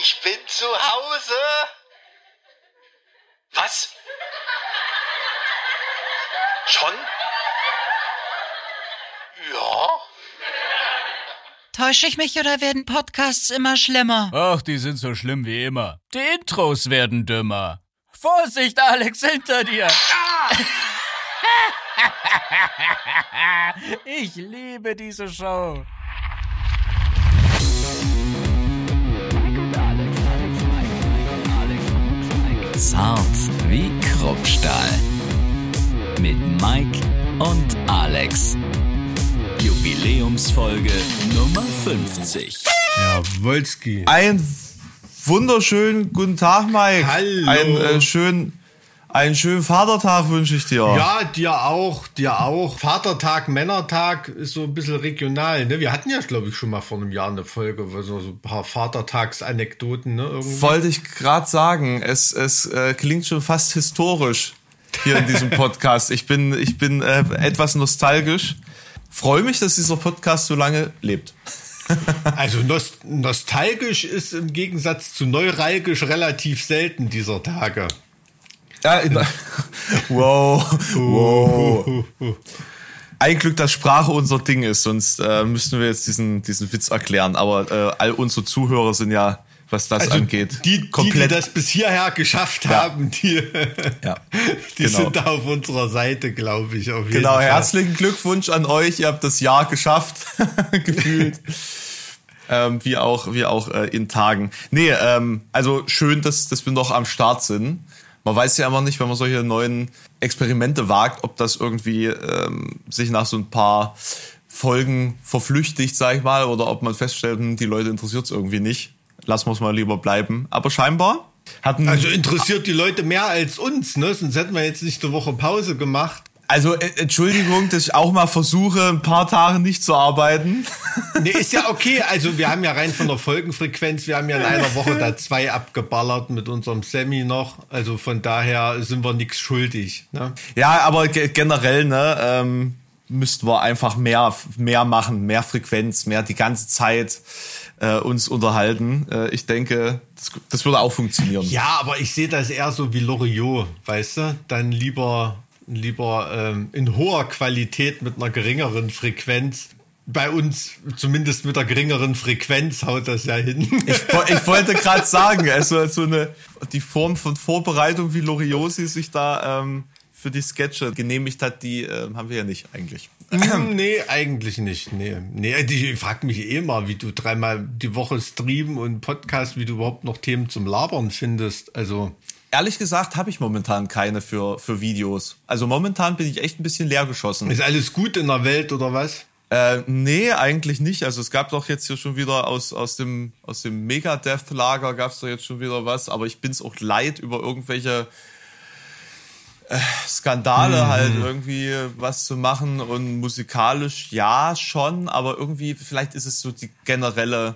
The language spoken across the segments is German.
Ich bin zu Hause. Was? Schon? Ja. Täusche ich mich oder werden Podcasts immer schlimmer? Ach, die sind so schlimm wie immer. Die Intros werden dümmer. Vorsicht, Alex, hinter dir! ich liebe diese Show. Zart wie Kruppstahl. Mit Mike und Alex. Jubiläumsfolge Nummer 50. Ja, Wolski. Ein wunderschönen guten Tag, Mike. Hallo. Ein äh, schön, einen schönen Vatertag wünsche ich dir. Ja, dir auch, dir auch. Vatertag, Männertag ist so ein bisschen regional. Ne? Wir hatten ja, glaube ich, schon mal vor einem Jahr eine Folge, wo so, ein paar Vatertagsanekdoten. Ne? Irgendwie. Wollte ich gerade sagen, es, es äh, klingt schon fast historisch hier in diesem Podcast. Ich bin, ich bin äh, etwas nostalgisch. Freue mich, dass dieser Podcast so lange lebt. Also nost nostalgisch ist im Gegensatz zu neuralgisch relativ selten dieser Tage. Ja, wow, wow. Ein Glück, dass Sprache unser Ding ist, sonst äh, müssten wir jetzt diesen, diesen Witz erklären. Aber äh, all unsere Zuhörer sind ja, was das Also angeht, die, die, die komplett. das bis hierher geschafft Ja. haben, die, ja, die genau. sind da auf unserer Seite, glaube ich. Auf jeden Genau, Fall. herzlichen Glückwunsch an euch. Ihr habt das Jahr geschafft, gefühlt. ähm, wie auch, wie auch äh, in Tagen. Nee, ähm, also schön, dass, dass wir noch am Start sind. Man weiß ja immer nicht, wenn man solche neuen Experimente wagt, ob das irgendwie ähm, sich nach so ein paar Folgen verflüchtigt, sag ich mal, oder ob man feststellt, hm, die Leute interessiert es irgendwie nicht. Lassen wir es mal lieber bleiben. Aber scheinbar hatten Also interessiert die Leute mehr als uns, ne? Sonst hätten wir jetzt nicht eine Woche Pause gemacht. Also äh, Entschuldigung, dass ich auch mal versuche, ein paar Tage nicht zu arbeiten. Nee, ist ja okay. Also wir haben ja rein von der Folgenfrequenz, wir haben ja in einer Woche da zwei abgeballert mit unserem Semi noch. Also von daher sind wir nichts schuldig. Ne? Ja, aber ge generell, ne, ähm, müssten wir einfach mehr, mehr machen, mehr Frequenz, mehr die ganze Zeit äh, uns unterhalten. Äh, ich denke, das, das würde auch funktionieren. Ja, aber ich sehe das eher so wie Loriot, weißt du? Dann lieber, lieber ähm, in hoher Qualität mit einer geringeren Frequenz. Bei uns, zumindest mit der geringeren Frequenz, haut das ja hin. Ich, ich wollte gerade sagen, also so eine die Form von Vorbereitung, wie Loriosi sich da ähm, für die Sketche genehmigt hat, die ähm, haben wir ja nicht eigentlich. Hm, nee, eigentlich nicht. Nee, nee die fragt mich eh mal, wie du dreimal die Woche streamen und Podcast, wie du überhaupt noch Themen zum Labern findest. Also, Ehrlich gesagt habe ich momentan keine für, für Videos. Also momentan bin ich echt ein bisschen leer geschossen. ist alles gut in der Welt oder was? Äh, nee, eigentlich nicht. Also es gab doch jetzt hier schon wieder aus, aus dem, aus dem Megadeth-Lager gab es doch jetzt schon wieder was, aber ich bin's auch leid, über irgendwelche äh, Skandale halt irgendwie was zu machen und musikalisch ja schon, aber irgendwie vielleicht ist es so die generelle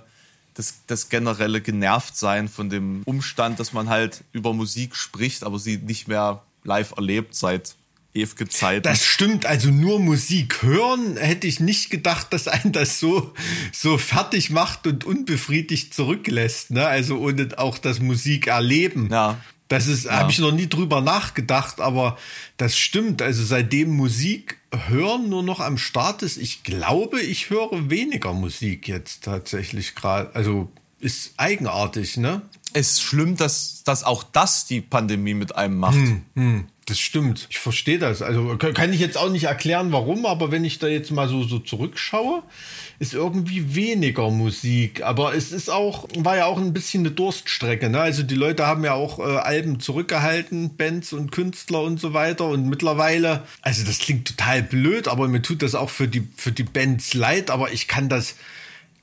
das, das generelle Genervtsein von dem Umstand, dass man halt über Musik spricht, aber sie nicht mehr live erlebt seit ewige Zeiten. Das stimmt, also nur Musik hören hätte ich nicht gedacht, dass einen das so, so fertig macht und unbefriedigt zurücklässt, ne? Also ohne auch das Musik erleben. Ja. Das ist, habe ich noch nie drüber nachgedacht, aber das stimmt. Also seitdem Musik hören nur noch am Start ist, ich glaube, ich höre weniger Musik jetzt tatsächlich gerade. Also ist eigenartig, ne? es ist schlimm, dass, dass auch das die Pandemie mit einem macht. Das stimmt. Ich verstehe das. Also kann ich jetzt auch nicht erklären, warum, aber wenn ich da jetzt mal so, so zurückschaue, ist irgendwie weniger Musik. Aber es ist auch, war ja auch ein bisschen eine Durststrecke. Ne? Also die Leute haben ja auch äh, Alben zurückgehalten, Bands und Künstler und so weiter. Und mittlerweile, also das klingt total blöd, aber mir tut das auch für die, für die Bands leid, aber ich kann das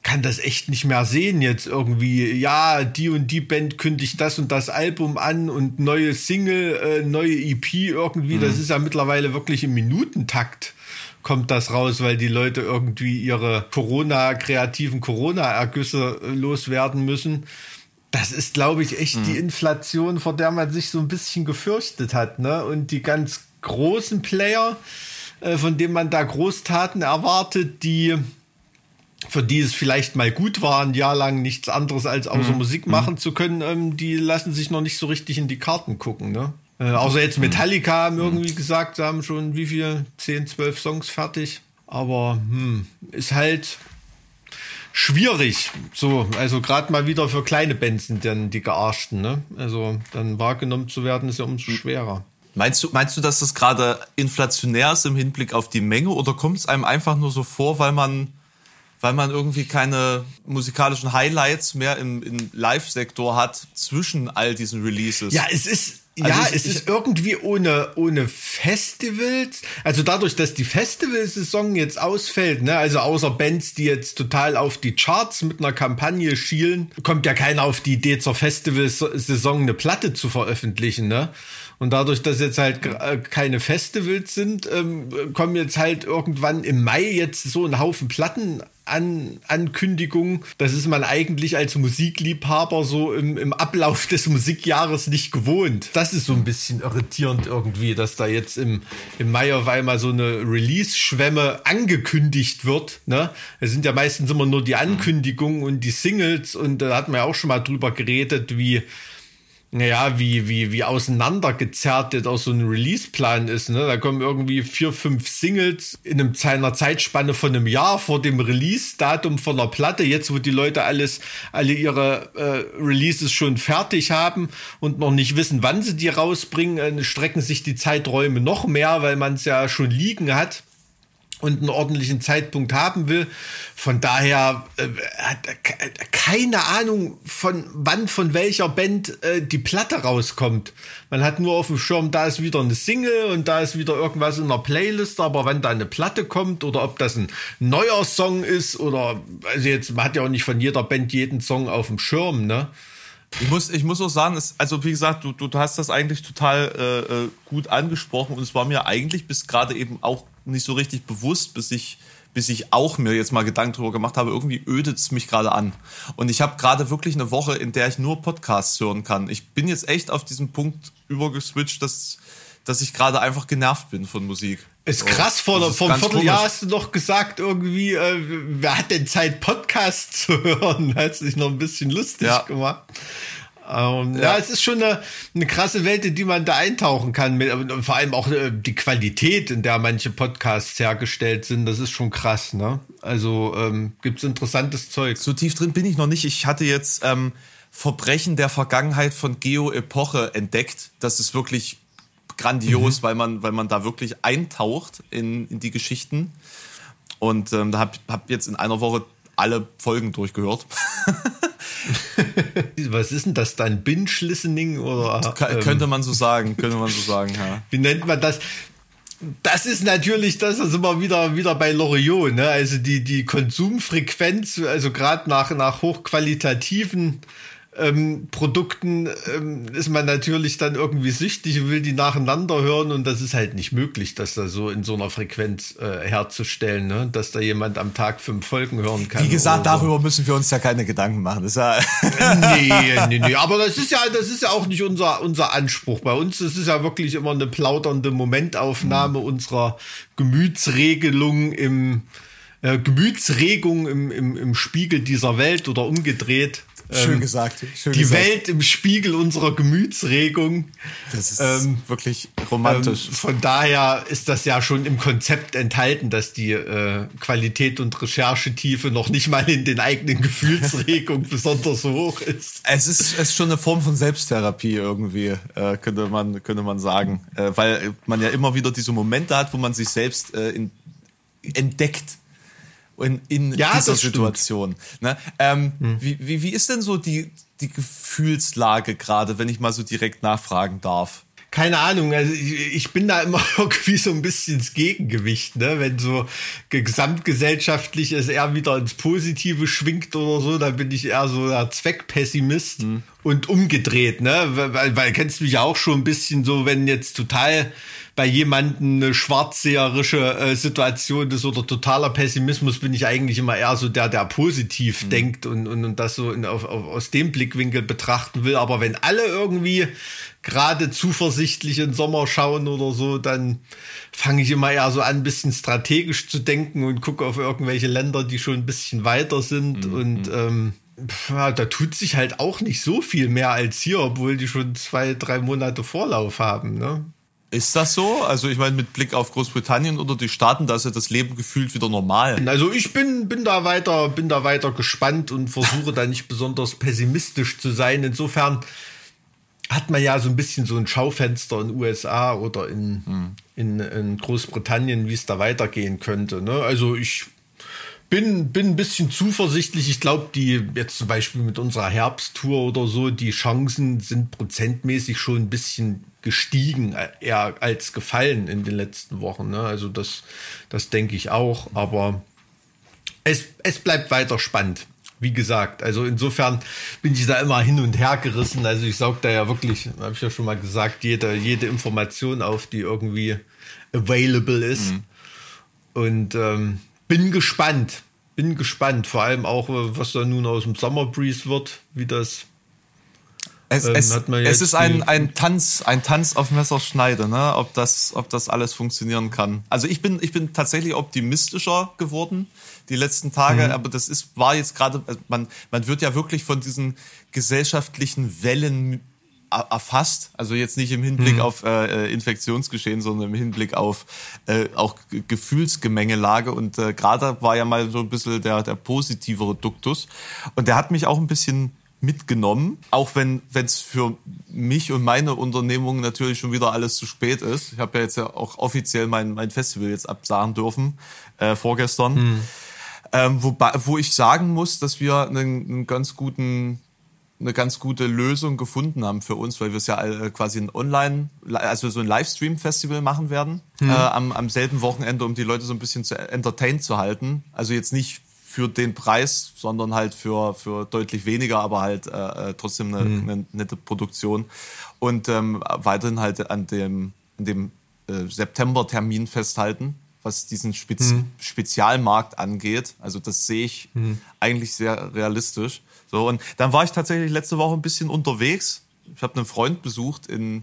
kann das echt nicht mehr sehen jetzt irgendwie. Ja, die und die Band kündigt das und das Album an und neue Single, äh, neue EP irgendwie. Das ist ja mittlerweile wirklich im Minutentakt kommt das raus, weil die Leute irgendwie ihre Corona, kreativen Corona-Ergüsse äh, loswerden müssen. Das ist, glaube ich, echt die Inflation, vor der man sich so ein bisschen gefürchtet hat. Ne? Und die ganz großen Player, äh, von denen man da Großtaten erwartet, die für die es vielleicht mal gut war, ein Jahr lang nichts anderes als außer Mhm. Musik machen zu können, ähm, die lassen sich noch nicht so richtig in die Karten gucken, ne? Äh, außer jetzt Metallica haben irgendwie gesagt, sie haben schon wie viel? 10, 12 Songs fertig. Aber hm, ist halt schwierig. So, also gerade mal wieder für kleine Bands sind dann die Gearschten, ne? Also dann wahrgenommen zu werden, ist ja umso schwerer. Meinst du, meinst du, dass das gerade inflationär ist im Hinblick auf die Menge oder kommt es einem einfach nur so vor, weil man, weil man irgendwie keine musikalischen Highlights mehr im, im Live-Sektor hat zwischen all diesen Releases? Ja, es ist. Also ja, ich- es ich- ist irgendwie ohne, ohne Festivals. Also dadurch, dass die Festivalsaison jetzt ausfällt, ne, also außer Bands, die jetzt total auf die Charts mit einer Kampagne schielen, kommt ja keiner auf die Idee, zur Festivalsaison eine Platte zu veröffentlichen, ne? Und dadurch, dass jetzt halt äh, keine Festivals sind, ähm, kommen jetzt halt irgendwann im Mai jetzt so ein Haufen Platten an Ankündigungen. Das ist man eigentlich als Musikliebhaber so im, im Ablauf des Musikjahres nicht gewohnt. Das ist so ein bisschen irritierend irgendwie, dass da jetzt im, im Mai auf einmal so eine Release-Schwemme angekündigt wird. Ne? Es sind ja meistens immer nur die Ankündigungen und die Singles und da hat man ja auch schon mal drüber geredet, wie naja, wie, wie, wie auseinandergezerrt jetzt auch so ein Release-Plan ist. Ne? Da kommen irgendwie vier, fünf Singles in einem, einer Zeitspanne von einem Jahr vor dem Release-Datum von der Platte. Jetzt, wo die Leute alles, alle ihre äh, Releases schon fertig haben und noch nicht wissen, wann sie die rausbringen, äh, strecken sich die Zeiträume noch mehr, weil man es ja schon liegen hat und einen ordentlichen Zeitpunkt haben will. Von daher äh, hat ke- keine Ahnung von wann von welcher Band äh, die Platte rauskommt. Man hat nur auf dem Schirm, da ist wieder eine Single und da ist wieder irgendwas in der Playlist, aber wann da eine Platte kommt oder ob das ein neuer Song ist oder also jetzt man hat ja auch nicht von jeder Band jeden Song auf dem Schirm, ne? Ich muss, ich muss auch sagen, es, also wie gesagt, du, du hast das eigentlich total äh, äh, gut angesprochen und es war mir eigentlich bis gerade eben auch nicht so richtig bewusst, bis ich, bis ich auch mir jetzt mal Gedanken drüber gemacht habe, irgendwie ödet es mich gerade an. Und ich habe gerade wirklich eine Woche, in der ich nur Podcasts hören kann. Ich bin jetzt echt auf diesen Punkt übergeswitcht, dass, dass ich gerade einfach genervt bin von Musik. Ist krass, vor, Das ist vor einem Vierteljahr komisch. hast du noch gesagt, irgendwie, äh, wer hat denn Zeit, Podcasts zu hören? Hat sich noch ein bisschen lustig Ja. gemacht. Ähm, ja. es ist schon eine, eine krasse Welt, in die man da eintauchen kann. Mit, und vor allem auch äh, die Qualität, in der manche Podcasts hergestellt sind, das ist schon krass. Ne? Also ähm, gibt's interessantes Zeug. So tief drin bin ich noch nicht. Ich hatte jetzt ähm, Verbrechen der Vergangenheit von Geo Epoche entdeckt. Das ist wirklich grandios, weil man, weil man da wirklich eintaucht in, in die Geschichten. Und ähm, da hab, hab jetzt in einer Woche alle Folgen durchgehört. Was ist denn das dann? Binge-Listening oder? Ähm, könnte man so sagen, könnte man so sagen, ja. wie nennt man das? Das ist natürlich das, da sind wir wieder, wieder bei Loriot, ne? Also die, die Konsumfrequenz, also gerade nach, nach hochqualitativen ähm, Produkten ähm, ist man natürlich dann irgendwie süchtig und will die nacheinander hören und das ist halt nicht möglich, das da so in so einer Frequenz äh, herzustellen, ne? Dass da jemand am Tag fünf Folgen hören kann. Wie gesagt, so. darüber müssen wir uns ja keine Gedanken machen. Das ja nee, nee, nee. Aber das ist ja, das ist ja auch nicht unser, unser Anspruch. Bei uns das ist ja wirklich immer eine plaudernde Momentaufnahme unserer Gemütsregelung im äh, Gemütsregung im, im, im Spiegel dieser Welt oder umgedreht. Schön Ähm, gesagt. Schön Die gesagt. Welt im Spiegel unserer Gemütsregung. Das ist Ähm, wirklich Ähm, romantisch. von daher ist das ja schon im Konzept enthalten, dass die äh, Qualität und Recherchetiefe noch nicht mal in den eigenen Gefühlsregungen besonders hoch ist. Es ist, es ist schon eine Form von Selbsttherapie irgendwie, äh, könnte man, könnte man sagen. Äh, weil man ja immer wieder diese Momente hat, wo man sich selbst äh, in, entdeckt. In, in Ja, dieser das. Situation. Ne? Ähm, wie, wie, wie ist denn so die, die Gefühlslage gerade, wenn ich mal so direkt nachfragen darf? Keine Ahnung, also ich, bin da immer irgendwie so ein bisschen ins Gegengewicht, ne? Wenn so gesamtgesellschaftlich es eher wieder ins Positive schwingt oder so, dann bin ich eher so der Zweckpessimist. und umgedreht, ne? Weil, weil kennst du mich ja auch schon ein bisschen so, wenn jetzt total bei jemandem eine schwarzseherische äh, Situation ist oder totaler Pessimismus, bin ich eigentlich immer eher so der, der positiv mhm. denkt und, und, und das so in, auf, auf, aus dem Blickwinkel betrachten will. Aber wenn alle irgendwie gerade zuversichtlich in Sommer schauen oder so, dann fange ich immer eher so an, ein bisschen strategisch zu denken und gucke auf irgendwelche Länder, die schon ein bisschen weiter sind mhm. und ähm, ja, da tut sich halt auch nicht so viel mehr als hier, obwohl die schon zwei, drei Monate Vorlauf haben. Ne? Ist das so? Also ich meine, mit Blick auf Großbritannien oder die Staaten, da ist ja das Leben gefühlt wieder normal. Also ich bin, bin da weiter, bin da weiter gespannt und versuche da nicht besonders pessimistisch zu sein. Insofern hat man ja so ein bisschen so ein Schaufenster in USA oder in, hm. in, in Großbritannien, wie es da weitergehen könnte. Ne? Also ich bin, bin ein bisschen zuversichtlich. Ich glaube, die jetzt zum Beispiel mit unserer Herbsttour oder so, die Chancen sind prozentmäßig schon ein bisschen gestiegen, äh, eher als gefallen in den letzten Wochen. Ne? Also das, das denke ich auch. Aber es, es bleibt weiter spannend. Wie gesagt, also insofern bin ich da immer hin und her gerissen. Also ich saug da ja wirklich, habe ich ja schon mal gesagt, jede, jede Information auf, die irgendwie available ist. Mhm. Und ähm, bin gespannt. Bin gespannt. Vor allem auch, äh, was da nun aus dem Summer Breeze wird, wie das. Es, ähm, es, es ist ein, ein Tanz, ein Tanz auf Messerschneide, ne? ob, das, ob das alles funktionieren kann. Also ich bin, ich bin tatsächlich optimistischer geworden die letzten Tage, mhm. aber das ist, war jetzt gerade, also man, man wird ja wirklich von diesen gesellschaftlichen Wellen erfasst. Also jetzt nicht im Hinblick mhm. auf äh, äh, Infektionsgeschehen, sondern im Hinblick auf äh, auch Gefühlsgemengelage. Und äh, gerade war ja mal so ein bisschen der, der positivere Duktus. Und der hat mich auch ein bisschen mitgenommen, auch wenn es für mich und meine Unternehmung natürlich schon wieder alles zu spät ist. Ich habe ja jetzt ja auch offiziell mein, mein Festival jetzt absagen dürfen, äh, vorgestern. Mhm. Ähm, wobei, wo ich sagen muss, dass wir einen, einen ganz guten eine ganz gute Lösung gefunden haben für uns, weil wir es ja äh, quasi ein Online, also so ein Livestream-Festival machen werden mhm. äh, am, am selben Wochenende, um die Leute so ein bisschen zu entertained zu halten. Also jetzt nicht für den Preis, sondern halt für, für deutlich weniger, aber halt äh, äh trotzdem eine, mhm. eine nette Produktion. Und ähm, weiterhin halt an dem, an dem äh, September-Termin festhalten, was diesen Spez mhm. Spezialmarkt angeht. Also das sehe ich mhm. eigentlich sehr realistisch. So, und dann war ich tatsächlich letzte Woche ein bisschen unterwegs. Ich habe einen Freund besucht in,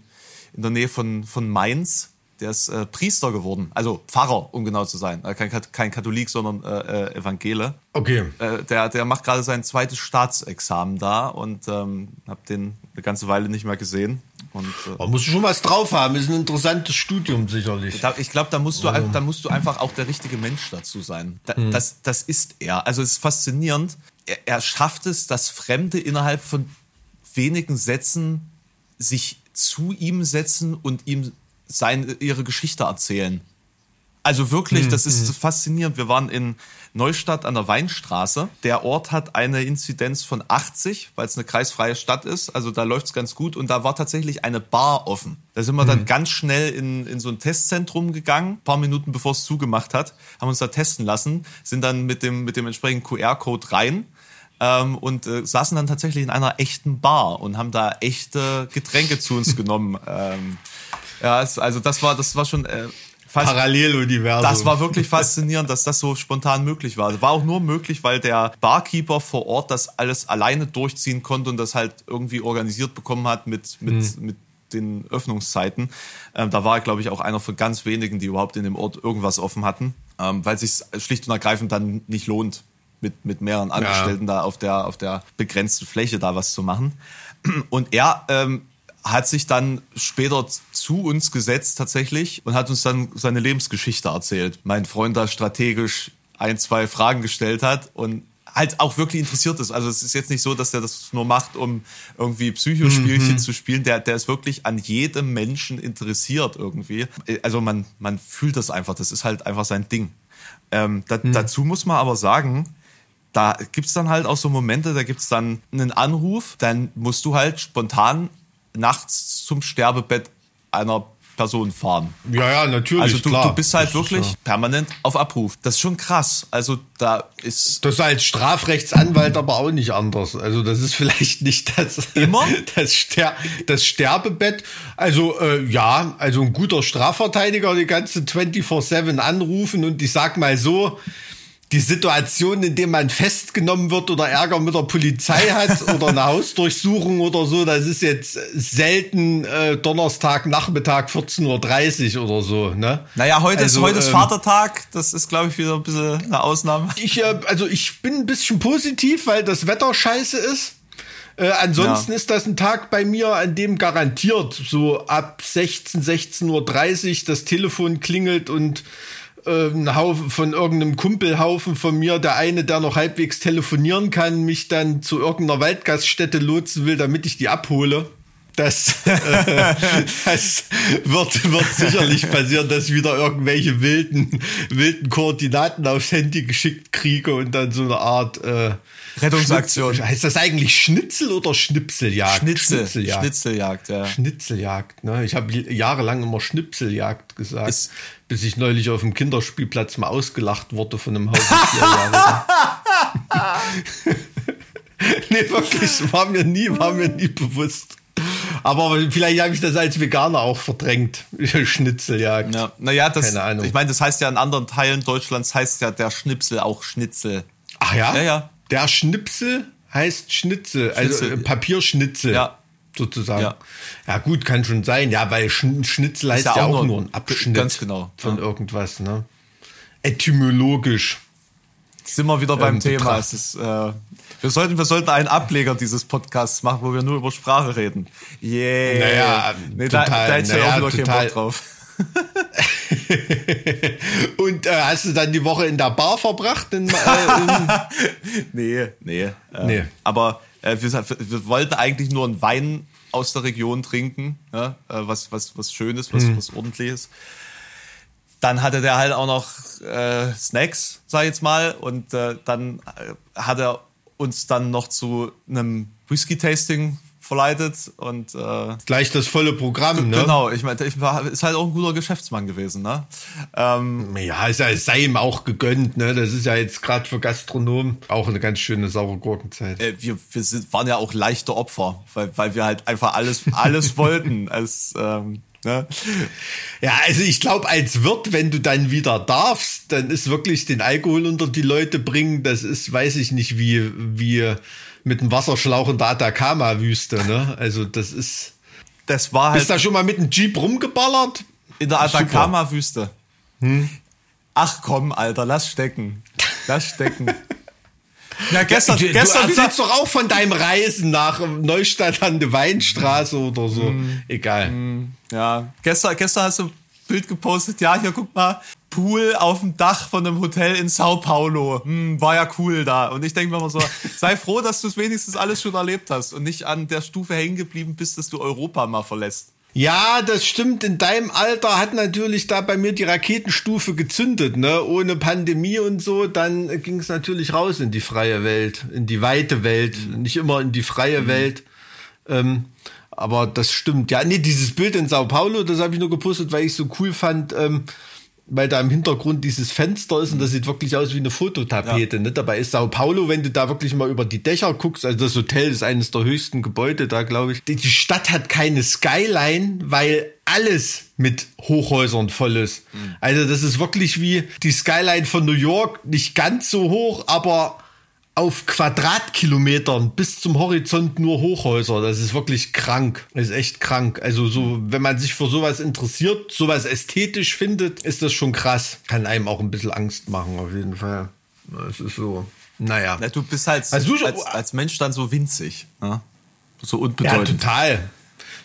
in der Nähe von, von Mainz. Der ist äh, Priester geworden, also Pfarrer, um genau zu sein. Äh, kein, kein Katholik, sondern äh, äh, Evangele. Okay. Äh, der, der macht gerade sein zweites Staatsexamen da und ähm, habe den eine ganze Weile nicht mehr gesehen. Und, äh, Man muss schon was drauf haben. Ist ein interessantes Studium sicherlich. Da, ich glaube, da musst du, da musst du einfach auch der richtige Mensch dazu sein. Da, hm. das, das ist er. Also es ist faszinierend er, er schafft es, dass Fremde innerhalb von wenigen Sätzen sich zu ihm setzen und ihm seine, ihre Geschichte erzählen. Also wirklich, das ist mhm. faszinierend. Wir waren in Neustadt an der Weinstraße. Der Ort hat eine Inzidenz von 80, weil es eine kreisfreie Stadt ist. Also da läuft's ganz gut. Und da war tatsächlich eine Bar offen. Da sind wir dann ganz schnell in, in so ein Testzentrum gegangen, ein paar Minuten bevor es zugemacht hat, haben uns da testen lassen, sind dann mit dem, mit dem entsprechenden QR-Code rein ähm, und äh, saßen dann tatsächlich in einer echten Bar und haben da echte Getränke zu uns genommen. Ähm, ja, es, also das war, das war schon äh, Paralleluniversum. Das war wirklich faszinierend, dass das so spontan möglich war. War auch nur möglich, weil der Barkeeper vor Ort das alles alleine durchziehen konnte und das halt irgendwie organisiert bekommen hat mit, mit, mhm. mit den Öffnungszeiten. Ähm, da war er, glaube ich, auch einer von ganz wenigen, die überhaupt in dem Ort irgendwas offen hatten, ähm, weil sich schlicht und ergreifend dann nicht lohnt, mit, mit mehreren Angestellten ja. da auf der, auf der begrenzten Fläche da was zu machen. Und er ähm, hat sich dann später zu uns gesetzt tatsächlich und hat uns dann seine Lebensgeschichte erzählt. Mein Freund da strategisch ein, zwei Fragen gestellt hat und halt auch wirklich interessiert ist. Also es ist jetzt nicht so, dass er das nur macht, um irgendwie Psychospielchen mhm. zu spielen. Der, der ist wirklich an jedem Menschen interessiert irgendwie. Also man, man fühlt das einfach. Das ist halt einfach sein Ding. Ähm, da, mhm. Dazu muss man aber sagen, da gibt's dann halt auch so Momente, da gibt's dann einen Anruf, dann musst du halt spontan nachts zum Sterbebett einer Personen fahren. Ja, ja, natürlich. Also du, klar. du bist halt Das ist wirklich ja- permanent auf Abruf. Das ist schon krass. Also da ist Das ist als Strafrechtsanwalt aber auch nicht anders. Also das ist vielleicht nicht das, Immer? das, Ster das Sterbebett. Also äh, ja, also ein guter Strafverteidiger die ganze 24-7 anrufen und ich sag mal so, die Situation, in der man festgenommen wird oder Ärger mit der Polizei hat oder eine Hausdurchsuchung oder so, das ist jetzt selten äh, Donnerstag Nachmittag 14.30 Uhr oder so. Ne? Naja, heute Also, ist heute ist ähm, Vatertag. Das ist, glaube ich, wieder ein bisschen eine Ausnahme. Ich, äh, also ich bin ein bisschen positiv, weil das Wetter scheiße ist. Äh, ansonsten Ja. ist das ein Tag bei mir, an dem garantiert so ab 16, 16.30 Uhr das Telefon klingelt und ein Haufen von irgendeinem Kumpelhaufen von mir, der eine, der noch halbwegs telefonieren kann, mich dann zu irgendeiner Waldgaststätte lotsen will, damit ich die abhole. Das, äh, das wird, wird sicherlich passieren, dass ich wieder irgendwelche wilden, wilden Koordinaten aufs Handy geschickt kriege und dann so eine Art äh, Rettungsaktion. Schnitzel- Heißt das eigentlich Schnitzel oder Schnipseljagd? Schnitzel. Schnitzeljagd. Schnitzeljagd, ja. Schnitzeljagd, ne? Ich habe jahrelang immer Schnipseljagd gesagt, Ist- bis ich neulich auf dem Kinderspielplatz mal ausgelacht wurde von einem Vierjährigen. nee, wirklich, war mir nie, war mir nie bewusst. Aber vielleicht habe ich das als Veganer auch verdrängt. Schnitzeljagd. Ja, naja, das, Keine Ahnung. ich meine, das heißt ja in anderen Teilen Deutschlands heißt ja der Schnipsel auch Schnitzel. Ach ja? Ja, ja. Der Schnipsel heißt Schnitzel, also Schnitzel. äh, Papierschnitzel. Ja. Sozusagen. Ja. Ja. gut, kann schon sein. Ja, weil Schn Schnitzel heißt ja ja, auch nur- ein Abschnitt ganz genau, von ja. irgendwas, ne? Etymologisch. Sind wir wieder beim Ähm, Thema. Es ist, äh, wir, sollten, wir sollten einen Ableger dieses Podcasts machen, wo wir nur über Sprache reden. Yeah. Naja, nee, da, total, da hätte ich ja naja, auch wieder keinen total. Bock drauf. Und äh, hast du dann die Woche in der Bar verbracht? In, äh, in, Nee, nee. Äh, Nee. Aber äh, wir, wir wollten eigentlich nur einen Wein aus der Region trinken, ja? äh, was, was, was Schönes, was, was Ordentliches. Dann hatte der halt auch noch äh, Snacks, sag ich jetzt mal, und dann hat er uns dann noch zu einem Whisky-Tasting verleitet und äh, gleich das volle Programm, ne? genau, ich meine, ich war, ist halt auch ein guter Geschäftsmann gewesen, ne? Ähm, Ja, ist ja, es sei ihm auch gegönnt, ne? Das ist ja jetzt gerade für Gastronomen auch eine ganz schöne saure Gurkenzeit. äh, wir, wir sind, waren ja auch leichte Opfer, weil, weil wir halt einfach alles, alles wollten. Als, ähm, ne? Ja, also ich glaube, als Wirt, wenn du dann wieder darfst, dann ist wirklich den Alkohol unter die Leute bringen, das ist, weiß ich nicht, wie, wie mit einem Wasserschlauch in der Atacama-Wüste, ne? Also das ist. Das war halt Bist da schon mal mit einem Jeep rumgeballert? in der. Atacama-Wüste. Ach komm, Alter, lass stecken. Lass stecken. Ja, gestern, du, gestern du erzählst doch auch von deinem Reisen nach Neustadt an der Weinstraße oder so. Mm. Egal. ja, gestern, gestern hast du ein Bild gepostet, ja, hier guck mal, Pool auf dem Dach von einem Hotel in Sao Paulo. Hm, war ja cool da. Und ich denke mir immer so, sei froh, dass du es wenigstens alles schon erlebt hast und nicht an der Stufe hängen geblieben bist, dass du Europa mal verlässt. Ja, das stimmt. In deinem Alter hat natürlich da bei mir die Raketenstufe gezündet, ne? Ohne Pandemie und so, dann ging es natürlich raus in die freie Welt, in die weite Welt, nicht immer in die freie Welt. Ähm, aber das stimmt. Ja, nee, dieses Bild in Sao Paulo, das habe ich nur gepostet, weil ich so cool fand, ähm, weil da im Hintergrund dieses Fenster ist und das sieht wirklich aus wie eine Fototapete. Ne? Dabei ist Sao Paulo, wenn du da wirklich mal über die Dächer guckst, also das Hotel ist eines der höchsten Gebäude da, glaube ich. Die die Stadt hat keine Skyline, weil alles mit Hochhäusern voll ist. Also das ist wirklich wie die Skyline von New York, nicht ganz so hoch, aber auf Quadratkilometern bis zum Horizont nur Hochhäuser. Das ist wirklich krank. Das ist echt krank. Also so, wenn man sich für sowas interessiert, sowas ästhetisch findet, ist das schon krass. Kann einem auch ein bisschen Angst machen, auf jeden Fall. Das ist so. Naja. Na, du bist halt Also als, als Mensch dann so winzig. Ne? So Ja, unbedeutend. total.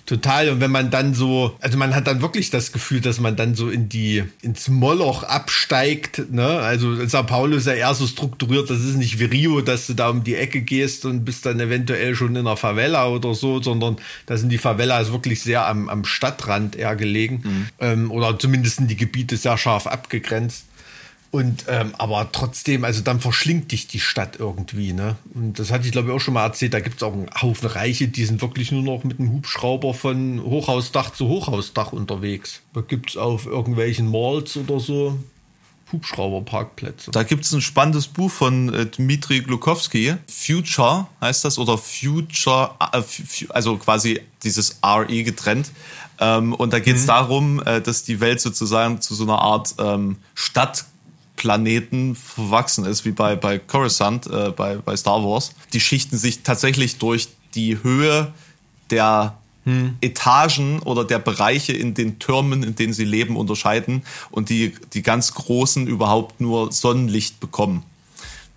Total. Und wenn man dann so, also man hat dann wirklich das Gefühl, dass man dann so in die, ins Moloch absteigt, ne? Also Sao Paulo ist ja eher so strukturiert, das ist nicht wie Rio, dass du da um die Ecke gehst und bist dann eventuell schon in einer Favela oder so, sondern da sind die Favelas wirklich sehr am, am Stadtrand eher gelegen. Ähm, oder zumindest sind die Gebiete sehr scharf abgegrenzt. Und ähm, aber trotzdem, also dann verschlingt dich die Stadt irgendwie, ne? Und das hatte ich glaube ich auch schon mal erzählt. Da gibt es auch einen Haufen Reiche, die sind wirklich nur noch mit einem Hubschrauber von Hochhausdach zu Hochhausdach unterwegs. Da gibt es auf irgendwelchen Malls oder so Hubschrauberparkplätze. Da gibt es ein spannendes Buch von äh, Dmitri Glukowski. Future heißt das oder Future, äh, also quasi dieses RE getrennt. Ähm, und da geht es darum, äh, dass die Welt sozusagen zu so einer Art ähm, Stadtplaneten verwachsen ist, wie bei, bei Coruscant, äh, bei, bei Star Wars. Die schichten sich tatsächlich durch die Höhe der Etagen oder der Bereiche in den Türmen, in denen sie leben, unterscheiden und die, die ganz großen überhaupt nur Sonnenlicht bekommen,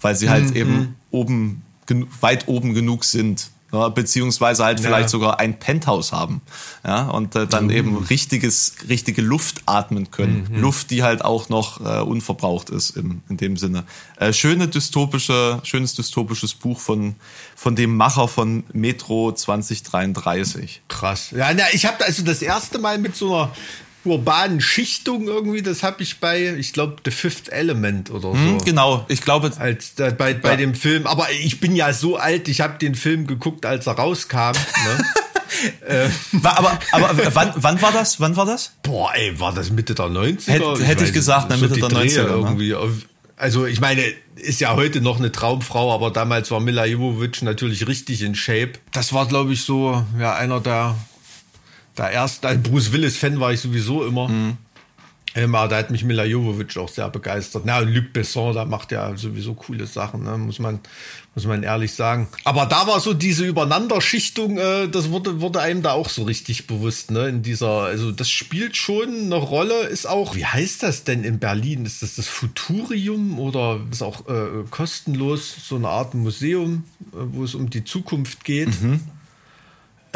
weil sie halt eben oben, genu- weit oben genug sind. Ja, beziehungsweise halt vielleicht sogar ein Penthouse haben. Ja, und äh, dann eben richtiges, richtige Luft atmen können. Luft, die halt auch noch äh, unverbraucht ist im, in dem Sinne. Äh, schöne dystopische, schönes dystopisches Buch von, von dem Macher von Metro 2033. Krass. Ja, na, ich habe also das erste Mal mit so einer urbanen Schichtung irgendwie, das habe ich bei, ich glaube, The Fifth Element oder so. Hm, genau, ich glaube, Als äh, bei, bei Ja. dem Film, aber ich bin ja so alt, ich habe den Film geguckt, als er rauskam. ne? Wa- aber, aber wann, wann war das? Wann war das? Boah, ey, war das Mitte der 90er? Hätte- hätte ich gesagt, nicht, na, Mitte der Drehe 90er, ne? irgendwie. Also ich meine, ist ja heute noch eine Traumfrau, aber damals war Mila Jovovich natürlich richtig in Shape. Das war, glaube ich, so ja einer der, der ersten. Also Bruce Willis-Fan war ich sowieso immer. Mhm. Aber da hat mich Mila Jovovich auch sehr begeistert. Na, und Luc Besson, da macht ja sowieso coole Sachen, ne? muss, man, muss man ehrlich sagen. Aber da war so diese Übereinanderschichtung, äh, das wurde, wurde einem da auch so richtig bewusst, ne? In dieser, also das spielt schon eine Rolle, ist auch, wie heißt das denn in Berlin? Ist das das Futurium oder ist auch äh, kostenlos so eine Art Museum, äh, wo es um die Zukunft geht?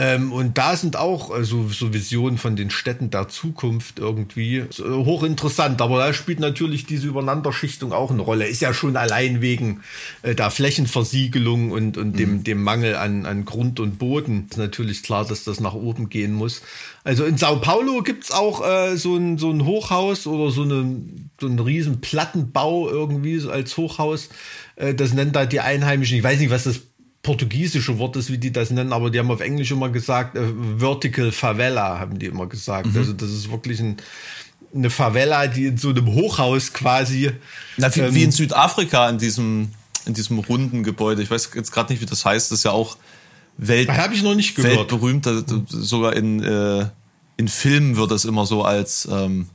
Ähm, und da sind auch so, so Visionen von den Städten der Zukunft irgendwie so, äh, hochinteressant. Aber da spielt natürlich diese Übereinanderschichtung auch eine Rolle. Ist ja schon allein wegen äh, der Flächenversiegelung und, und dem, dem Mangel an, an Grund und Boden. Ist natürlich klar, dass das nach oben gehen muss. Also in Sao Paulo gibt's auch äh, so, ein, so ein Hochhaus oder so, eine, so einen riesen Plattenbau irgendwie so als Hochhaus. Äh, das nennt da die Einheimischen. Ich weiß nicht, was das portugiesische Wort ist, wie die das nennen, aber die haben auf Englisch immer gesagt, äh, Vertical Favela, haben die immer gesagt. Also das ist wirklich ein, eine Favela, die in so einem Hochhaus quasi. Na, wie, Ähm, wie in Südafrika in diesem, in diesem runden Gebäude. Ich weiß jetzt gerade nicht, wie das heißt. Das ist ja auch Welt, Habe ich noch nicht gehört. weltberühmt. Da- Sogar in, äh, in Filmen wird das immer so als ähm,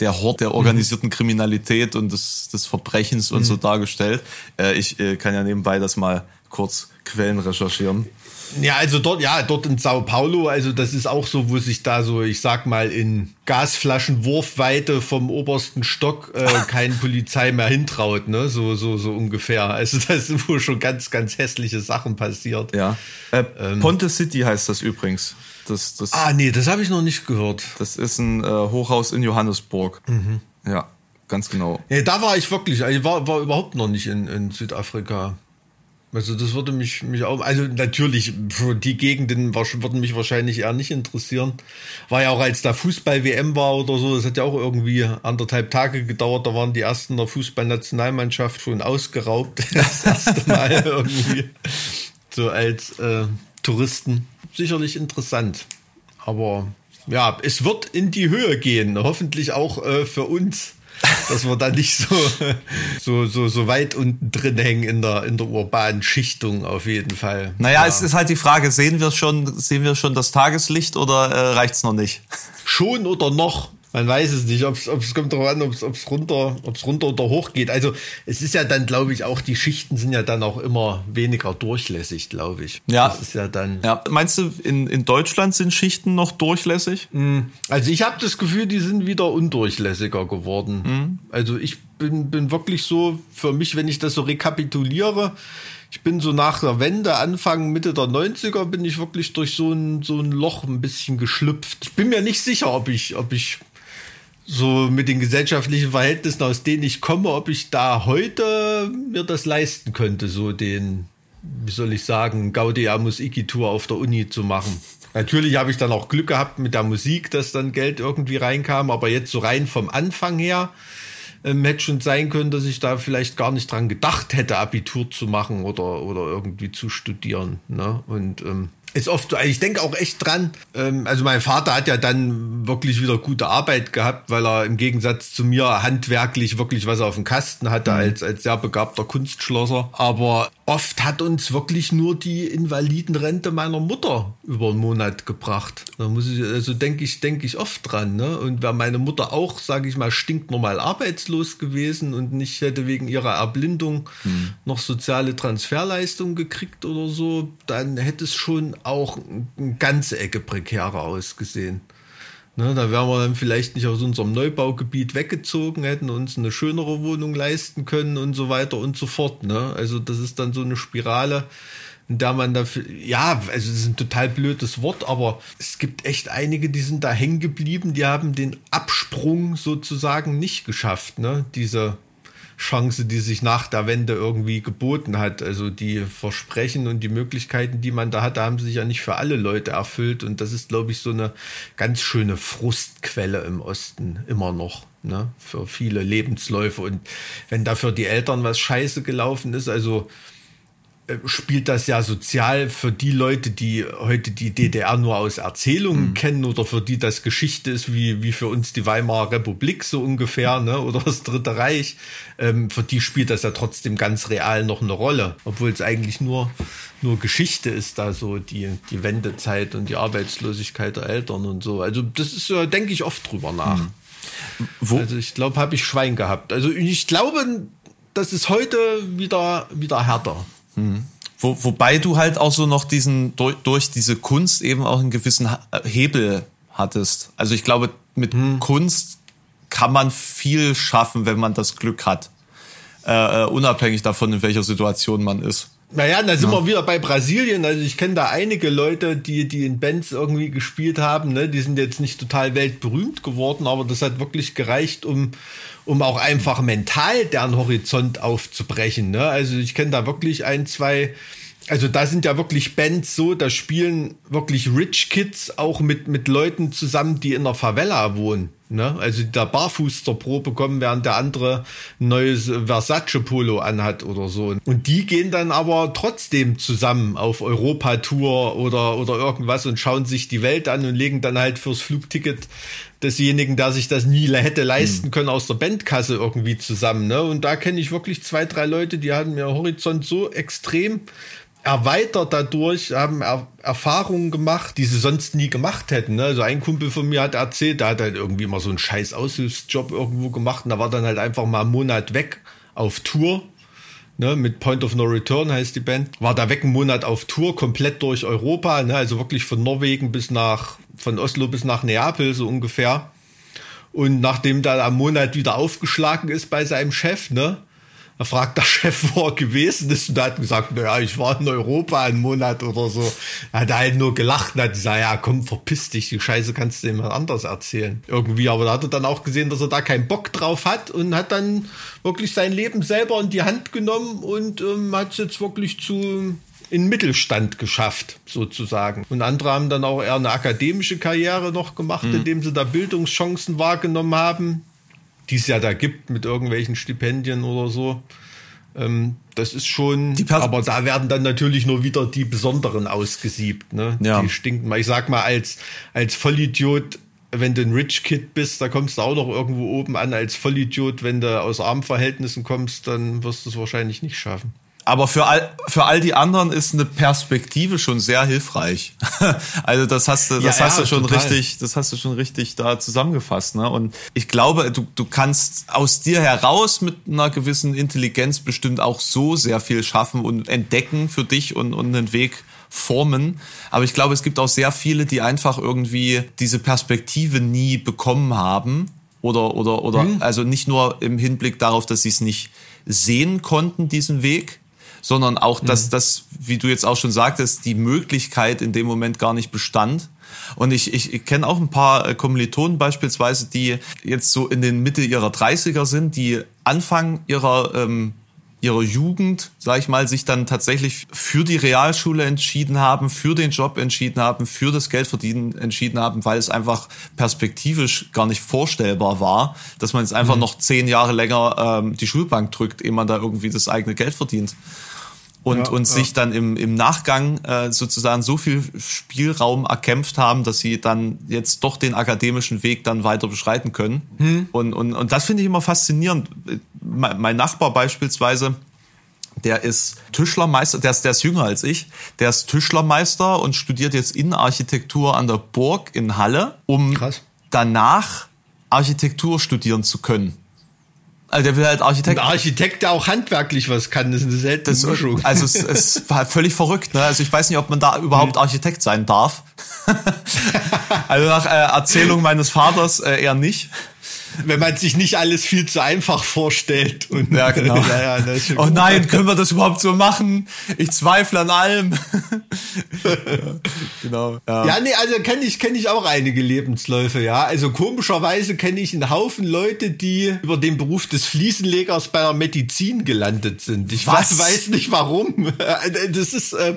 der Hort der organisierten Kriminalität und des, des Verbrechens und so dargestellt. Äh, ich äh, kann ja nebenbei das mal kurz Quellen recherchieren. Ja, also dort, ja, dort in Sao Paulo, also das ist auch so, wo sich da so, ich sag mal, in Gasflaschenwurfweite vom obersten Stock äh, kein Polizei mehr hintraut, ne? So, so, so ungefähr. Also das ist wo schon ganz, ganz hässliche Sachen passiert. Ja. Äh, Ponte City heißt das übrigens. Das, das, Ähm. Ah, nee, das habe ich noch nicht gehört. das ist ein äh, Hochhaus in Johannesburg. Mhm. Ja, ganz genau. Nee, da war ich wirklich, ich war, war überhaupt noch nicht in, in Südafrika. Also das würde mich, mich auch, also natürlich, die Gegenden würden mich wahrscheinlich eher nicht interessieren. War ja auch als da Fußball-WM war oder so, das hat ja auch irgendwie anderthalb Tage gedauert, da waren die ersten der Fußballnationalmannschaft schon ausgeraubt. Das erste Mal irgendwie. So als äh, Touristen. Sicherlich interessant. Aber ja, es wird in die Höhe gehen. Hoffentlich auch äh, für uns. Dass wir da nicht so, so, so, so weit unten drin hängen in der, in der urbanen Schichtung auf jeden Fall. Naja, ja. es ist halt die Frage, sehen wir schon, sehen wir schon das Tageslicht oder äh, reicht's noch nicht? schon oder noch. Man weiß es nicht, ob es kommt darauf an, ob es runter, ob's runter oder hoch geht. Also es ist ja dann, glaube ich, auch die Schichten sind ja dann auch immer weniger durchlässig, glaube ich. Ja. Das ist ja dann. Ja, meinst du, in, in Deutschland sind Schichten noch durchlässig? Also ich habe das Gefühl, die sind wieder undurchlässiger geworden. Mhm. Also ich bin, bin wirklich so, für mich, wenn ich das so rekapituliere, ich bin so nach der Wende, Anfang, Mitte der 90er, bin ich wirklich durch so ein, so ein Loch ein bisschen geschlüpft. Ich bin mir nicht sicher, ob ich, ob ich so mit den gesellschaftlichen Verhältnissen, aus denen ich komme, ob ich da heute mir das leisten könnte, so den, wie soll ich sagen, Gaudiamus Igitur auf der Uni zu machen. Natürlich habe ich dann auch Glück gehabt mit der Musik, dass dann Geld irgendwie reinkam, aber jetzt so rein vom Anfang her ähm, hätte schon sein können, dass ich da vielleicht gar nicht dran gedacht hätte, Abitur zu machen oder, oder irgendwie zu studieren. Ne? Und ähm, ist oft so, ich denke auch echt dran. Ähm, also mein Vater hat ja dann wirklich wieder gute Arbeit gehabt, weil er im Gegensatz zu mir handwerklich wirklich was auf dem Kasten hatte mhm. als, als sehr begabter Kunstschlosser. Aber oft hat uns wirklich nur die Invalidenrente meiner Mutter über einen Monat gebracht. Da muss ich, also denke ich, denke ich oft dran. Ne? Und wäre meine Mutter auch, sage ich mal, stinknormal arbeitslos gewesen und nicht hätte wegen ihrer Erblindung mhm. noch soziale Transferleistungen gekriegt oder so, dann hätte es schon auch eine ganze Ecke prekärer ausgesehen. Ne, da wären wir dann vielleicht nicht aus unserem Neubaugebiet weggezogen, hätten uns eine schönere Wohnung leisten können und so weiter und so fort. Ne? Also das ist dann so eine Spirale, in der man dafür, ja, also das ist ein total blödes Wort, aber es gibt echt einige, die sind da hängen geblieben, die haben den Absprung sozusagen nicht geschafft, ne? Diese Chance, die sich nach der Wende irgendwie geboten hat. Also die Versprechen und die Möglichkeiten, die man da hatte, haben sich ja nicht für alle Leute erfüllt. Und das ist, glaube ich, so eine ganz schöne Frustquelle im Osten immer noch. Ne? Für viele Lebensläufe. Und wenn dafür die Eltern was scheiße gelaufen ist, also spielt das ja sozial für die Leute, die heute die DDR nur aus Erzählungen mhm. kennen oder für die das Geschichte ist, wie, wie für uns die Weimarer Republik so ungefähr, ne, oder das Dritte Reich, ähm, für die spielt das ja trotzdem ganz real noch eine Rolle, obwohl es eigentlich nur, nur Geschichte ist, da so die, die Wendezeit und die Arbeitslosigkeit der Eltern und so. Also das ist, äh, denke ich oft drüber nach. Mhm. Also ich glaube, habe ich Schwein gehabt. Also ich glaube, das ist heute wieder, wieder härter. Mhm. Wo, wobei du halt auch so noch diesen, durch, durch diese Kunst eben auch einen gewissen Hebel hattest. Also ich glaube, mit mhm. Kunst kann man viel schaffen, wenn man das Glück hat. Äh, äh unabhängig davon, in welcher Situation man ist. Naja, da sind ja. wir wieder bei Brasilien. Also ich kenne da einige Leute, die, die in Bands irgendwie gespielt haben. Ne? Die sind jetzt nicht total weltberühmt geworden, aber das hat wirklich gereicht, um, um auch einfach mental deren Horizont aufzubrechen. Ne? Also ich kenne da wirklich ein, zwei, also da sind ja wirklich Bands so, da spielen wirklich Rich Kids auch mit, mit Leuten zusammen, die in der Favela wohnen. Ne? Also der Barfuß zur Probe kommen, während der andere ein neues Versace-Polo anhat oder so. Und die gehen dann aber trotzdem zusammen auf Europatour oder, oder irgendwas und schauen sich die Welt an und legen dann halt fürs Flugticket desjenigen, der sich das nie hätte leisten hm. können, aus der Bandkasse irgendwie zusammen. Ne? Und da kenne ich wirklich zwei, drei Leute, die hatten mir Horizont so extrem erweitert dadurch, haben er Erfahrungen gemacht, die sie sonst nie gemacht hätten. Ne? Also ein Kumpel von mir hat erzählt, der hat halt irgendwie mal so einen scheiß Aushilfsjob irgendwo gemacht und da war dann halt einfach mal einen Monat weg auf Tour. Ne, mit Point of No Return heißt die Band. War da weg einen Monat auf Tour, komplett durch Europa, ne, also wirklich von Norwegen bis nach, von Oslo bis nach Neapel, so ungefähr. Und nachdem da am Monat wieder aufgeschlagen ist bei seinem Chef, ne, da fragt der Chef, wo er gewesen ist. Und er hat gesagt, naja, ich war in Europa einen Monat oder so. Da hat er halt nur gelacht und hat gesagt, ja, komm, verpiss dich, die Scheiße kannst du jemand anders erzählen. Irgendwie, aber da hat er dann auch gesehen, dass er da keinen Bock drauf hat und hat dann wirklich sein Leben selber in die Hand genommen und ähm, hat es jetzt wirklich zu in Mittelstand geschafft, sozusagen. Und andere haben dann auch eher eine akademische Karriere noch gemacht, mhm. indem sie da Bildungschancen wahrgenommen haben die es ja da gibt mit irgendwelchen Stipendien oder so. Ähm, das ist schon, aber da werden dann natürlich nur wieder die Besonderen ausgesiebt. Ne? Ja. Die stinken mal. Ich sag mal, als, als Vollidiot, wenn du ein Rich Kid bist, da kommst du auch noch irgendwo oben an. Als Vollidiot, wenn du aus armen Verhältnissen kommst, dann wirst du es wahrscheinlich nicht schaffen aber für all, für all die anderen ist eine Perspektive schon sehr hilfreich. also das hast du, das ja, hast ja, du schon total. richtig, das hast du schon richtig da zusammengefasst. Ne? Und ich glaube, du, du kannst aus dir heraus mit einer gewissen Intelligenz bestimmt auch so sehr viel schaffen und entdecken für dich und, und einen Weg formen. Aber ich glaube, es gibt auch sehr viele, die einfach irgendwie diese Perspektive nie bekommen haben. Oder, oder, oder, hm. also nicht nur im Hinblick darauf, dass sie es nicht sehen konnten, diesen Weg, sondern auch, dass mhm. das, wie du jetzt auch schon sagtest, die Möglichkeit in dem Moment gar nicht bestand. Und ich, ich, ich kenne auch ein paar äh, Kommilitonen beispielsweise, die jetzt so in den Mitte ihrer 30er sind, die Anfang ihrer ähm, ihrer Jugend, sag ich mal, sich dann tatsächlich für die Realschule entschieden haben, für den Job entschieden haben, für das Geldverdienen entschieden haben, weil es einfach perspektivisch gar nicht vorstellbar war, dass man jetzt einfach noch zehn Jahre länger ähm, die Schulbank drückt, ehe man da irgendwie das eigene Geld verdient und, Ja, und ja. sich dann im, im Nachgang äh, sozusagen so viel Spielraum erkämpft haben, dass sie dann jetzt doch den akademischen Weg dann weiter beschreiten können. Hm. Und, und, und das finde ich immer faszinierend. Mein, mein Nachbar beispielsweise, der ist Tischlermeister, der ist, der ist jünger als ich, der ist Tischlermeister und studiert jetzt Innenarchitektur an der Burg in Halle, um Krass. danach Architektur studieren zu können. Also der will halt Ein Architekt Architekt, der auch handwerklich was kann, das ist eine seltene das, Mischung. also es, es war völlig verrückt. Ne? Also ich weiß nicht, ob man da überhaupt Architekt sein darf. also nach äh, Erzählung meines Vaters äh, eher nicht. Wenn man sich nicht alles viel zu einfach vorstellt. Und, Ja, genau. ja, ja, Oh nein, können wir das überhaupt so machen? Ich zweifle an allem. ja, genau. Ja. Ja, nee, also kenne ich, kenn ich auch einige Lebensläufe, ja. Also komischerweise kenne ich einen Haufen Leute, die über den Beruf des Fliesenlegers bei der Medizin gelandet sind. Ich Was? weiß, weiß nicht warum. Das ist, äh,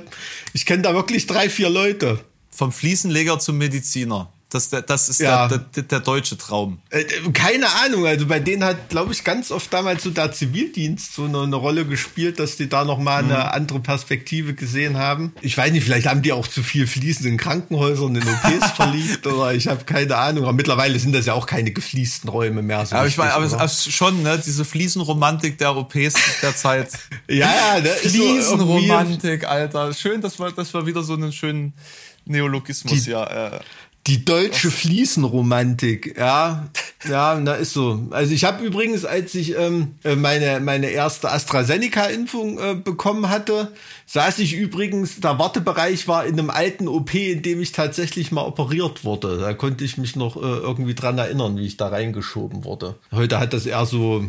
ich kenne da wirklich drei, vier Leute. Vom Fliesenleger zum Mediziner. Das, das ist Ja. der, der, der deutsche Traum. Äh, keine Ahnung, also bei denen hat, glaube ich, ganz oft damals so der Zivildienst so eine, eine Rolle gespielt, dass die da nochmal Mhm. eine andere Perspektive gesehen haben. Ich weiß nicht, vielleicht haben die auch zu viel Fließen in Krankenhäusern, in OPs verliebt oder ich habe keine Ahnung. Aber mittlerweile sind das ja auch keine gefliesten Räume mehr. So Aber ich meine, aber es schon, ne, diese Fliesenromantik der OPs der Zeit. ja, ja, ne, so Fliesenromantik, Alter. Schön, dass wir, dass wir wieder so einen schönen Neologismus Die- ja. Äh, Die deutsche Fliesenromantik, ja, ja, na ist so. Also ich habe übrigens, als ich ähm, äh, meine meine erste AstraZeneca-Impfung äh, bekommen hatte, saß ich übrigens, der Wartebereich war in einem alten OP, in dem ich tatsächlich mal operiert wurde. Da konnte ich mich noch äh, irgendwie dran erinnern, wie ich da reingeschoben wurde. Heute hat das eher so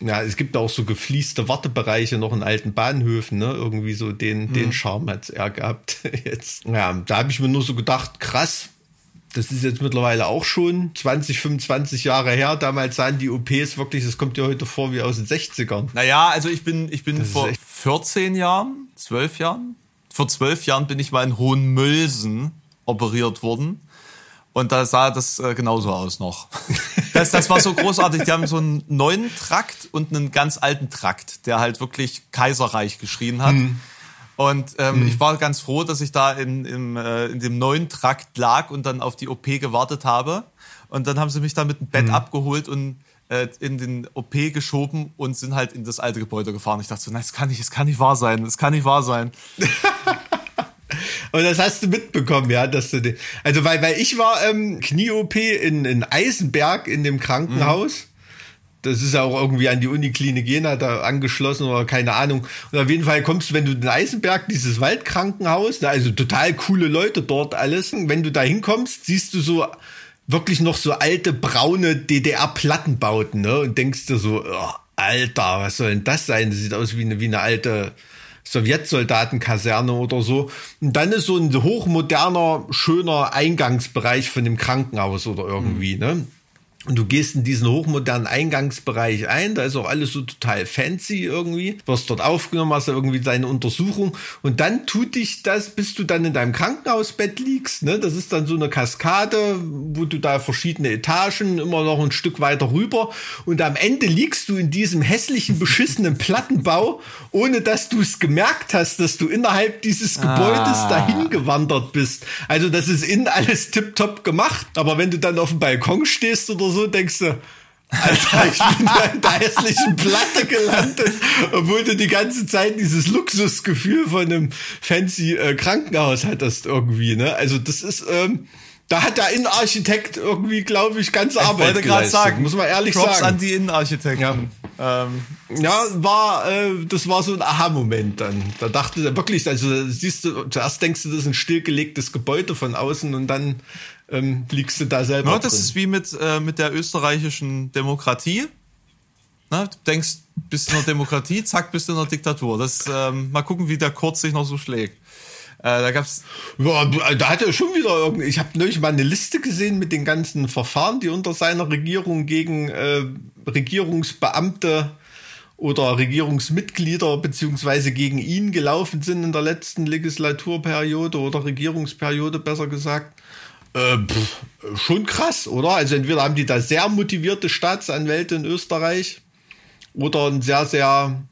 ja, es gibt auch so gefließte Wartebereiche noch in alten Bahnhöfen, ne? Irgendwie so den, den Charme hat's eher gehabt jetzt. Ja, da habe ich mir nur so gedacht, krass, das ist jetzt mittlerweile auch schon 20, 25 Jahre her. Damals sahen die OPs wirklich, das kommt dir heute vor wie aus den 60ern. naja, also ich bin, ich bin vor echt- 14 Jahren, 12 Jahren, vor 12 Jahren bin ich mal in Hohenmölsen operiert worden. Und da sah das äh, genauso aus noch. Das, das war so großartig. Die haben so einen neuen Trakt und einen ganz alten Trakt, der halt wirklich Kaiserreich geschrien hat. Und ähm, ich war ganz froh, dass ich da in, im, äh, in dem neuen Trakt lag und dann auf die OP gewartet habe. Und dann haben sie mich da mit dem Bett abgeholt und äh, in den OP geschoben und sind halt in das alte Gebäude gefahren. Ich dachte so, nein, es kann nicht, es kann nicht wahr sein, es kann nicht wahr sein. Und das hast du mitbekommen, ja, dass du den, also weil, weil ich war ähm, Knie-OP in, in Eisenberg in dem Krankenhaus. Das ist ja auch irgendwie an die Uniklinik Jena da angeschlossen oder keine Ahnung. Und auf jeden Fall kommst du, wenn du in Eisenberg, dieses Waldkrankenhaus, ne, also total coole Leute dort alles. Wenn du da hinkommst, siehst du so wirklich noch so alte braune DDR-Plattenbauten, ne? Und denkst dir so, oh, Alter, was soll denn das sein? Das sieht aus wie eine, wie eine alte Sowjetsoldatenkaserne oder so. Und dann ist so ein hochmoderner, schöner Eingangsbereich von dem Krankenhaus oder irgendwie, ne? Und du gehst in diesen hochmodernen Eingangsbereich ein, da ist auch alles so total fancy irgendwie. Wirst dort aufgenommen, hast irgendwie deine Untersuchung und dann tut dich das, bis du dann in deinem Krankenhausbett liegst, ne? Das ist dann so eine Kaskade, wo du da verschiedene Etagen immer noch ein Stück weiter rüber und am Ende liegst du in diesem hässlichen, beschissenen Plattenbau, ohne dass du es gemerkt hast, dass du innerhalb dieses Gebäudes dahin gewandert bist. Also das ist innen alles tipptopp gemacht, aber wenn du dann auf dem Balkon stehst oder so, denkst du, Alter, ich bin in der hässlichen Platte gelandet, obwohl du die ganze Zeit dieses Luxusgefühl von einem fancy äh, Krankenhaus hattest irgendwie, ne? Also das ist, ähm, da hat der Innenarchitekt irgendwie, glaube ich, ganze Ich Arbeit wollte gerade sagen, muss man ehrlich Props sagen. an die Innenarchitekten. Ähm, Ja, war, äh, das war so ein Aha-Moment dann. Da dachte er wirklich, also siehst du, zuerst denkst du, das ist ein stillgelegtes Gebäude von außen und dann ähm, liegst du da selber ja, das drin. ist wie mit, äh, mit der österreichischen Demokratie. Na, du denkst, bist in einer Demokratie, zack, bist in einer Diktatur. Das, ähm, mal gucken, wie der Kurz sich noch so schlägt. Äh, da gab's Ja, da hat er schon wieder irgendwie. Ich habe neulich mal eine Liste gesehen mit den ganzen Verfahren, die unter seiner Regierung gegen äh, Regierungsbeamte oder Regierungsmitglieder beziehungsweise gegen ihn gelaufen sind in der letzten Legislaturperiode oder Regierungsperiode besser gesagt. Äh, pff, schon krass, oder? Also entweder haben die da sehr motivierte Staatsanwälte in Österreich oder einen sehr, sehr,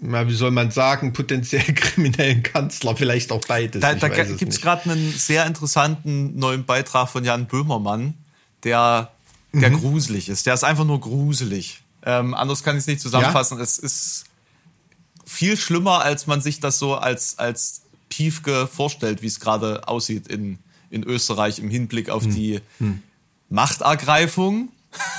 na, wie soll man sagen, potenziell kriminellen Kanzler, vielleicht auch beides. Da, da gibt es gerade einen sehr interessanten neuen Beitrag von Jan Böhmermann, der, der Mhm. gruselig ist. Der ist einfach nur gruselig. Ähm, anders kann ich es nicht zusammenfassen. Es ist viel schlimmer, als man sich das so als, als Piefke vorstellt, wie es gerade aussieht in, in Österreich im Hinblick auf Hm. die Machtergreifung.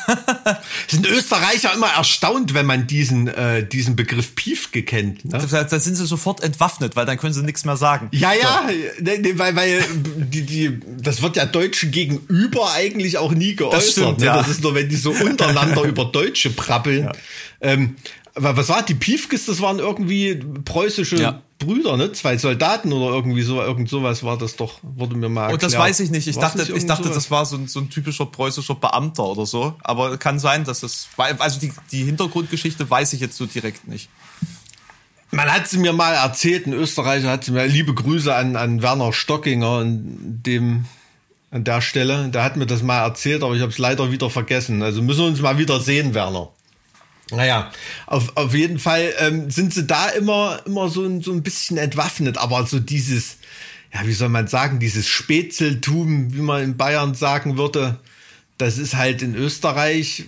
Sind Österreicher immer erstaunt, wenn man diesen, äh, diesen Begriff Piefke kennt. Ne? Da, da sind sie sofort entwaffnet, weil dann können sie nichts mehr sagen. Ja, ja, ne, ne, weil, weil die, die, das wird ja Deutschen gegenüber eigentlich auch nie geäußert. Das stimmt, ne? ja. das ist nur, wenn die so untereinander über Deutsche prappeln. Ähm, aber was war die Piefkes? Das waren irgendwie preußische Ja. Brüder, ne? Zwei Soldaten oder irgendwie so, irgend sowas war das doch, wurde mir mal Und das erklärt. weiß ich nicht. Ich War's dachte, ich irgend dachte, sowas? das war so ein, so ein typischer preußischer Beamter oder so. Aber kann sein, dass weil- also die, die Hintergrundgeschichte weiß ich jetzt so direkt nicht. Man hat sie mir mal erzählt, ein Österreicher hat sie mir, liebe Grüße an, an Werner Stockinger in dem, an der Stelle. Der hat mir das mal erzählt, aber ich habe es leider wieder vergessen. Also müssen wir uns mal wieder sehen, Werner. Naja, auf, auf jeden Fall ähm, sind sie da immer, immer so, ein- so ein bisschen entwaffnet, aber so dieses, ja, wie soll man sagen, dieses Spätzeltum, wie man in Bayern sagen würde, das ist halt in Österreich,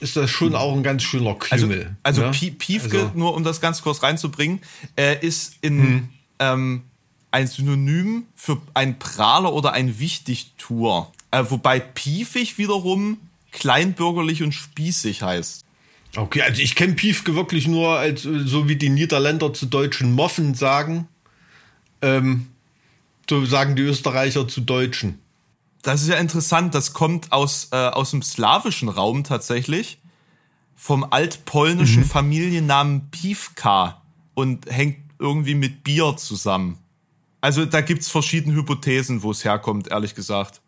ist das schon auch ein ganz schöner Also, Klüngel. also ne? Pie- Piefke, Also- nur um das ganz kurz reinzubringen, äh, ist in ähm, ein Synonym für ein Prahler oder ein Wichtigtuer. Äh, wobei piefig wiederum kleinbürgerlich und spießig heißt. Okay, also ich kenne Piefke wirklich nur als äh, so wie die Niederländer zu deutschen Moffen sagen. Ähm, so sagen die Österreicher zu Deutschen. Das ist ja interessant, das kommt aus, äh, aus dem slawischen Raum tatsächlich, vom altpolnischen Familiennamen Piwka und hängt irgendwie mit Bier zusammen. Also da gibt's verschiedene Hypothesen, wo es herkommt, ehrlich gesagt.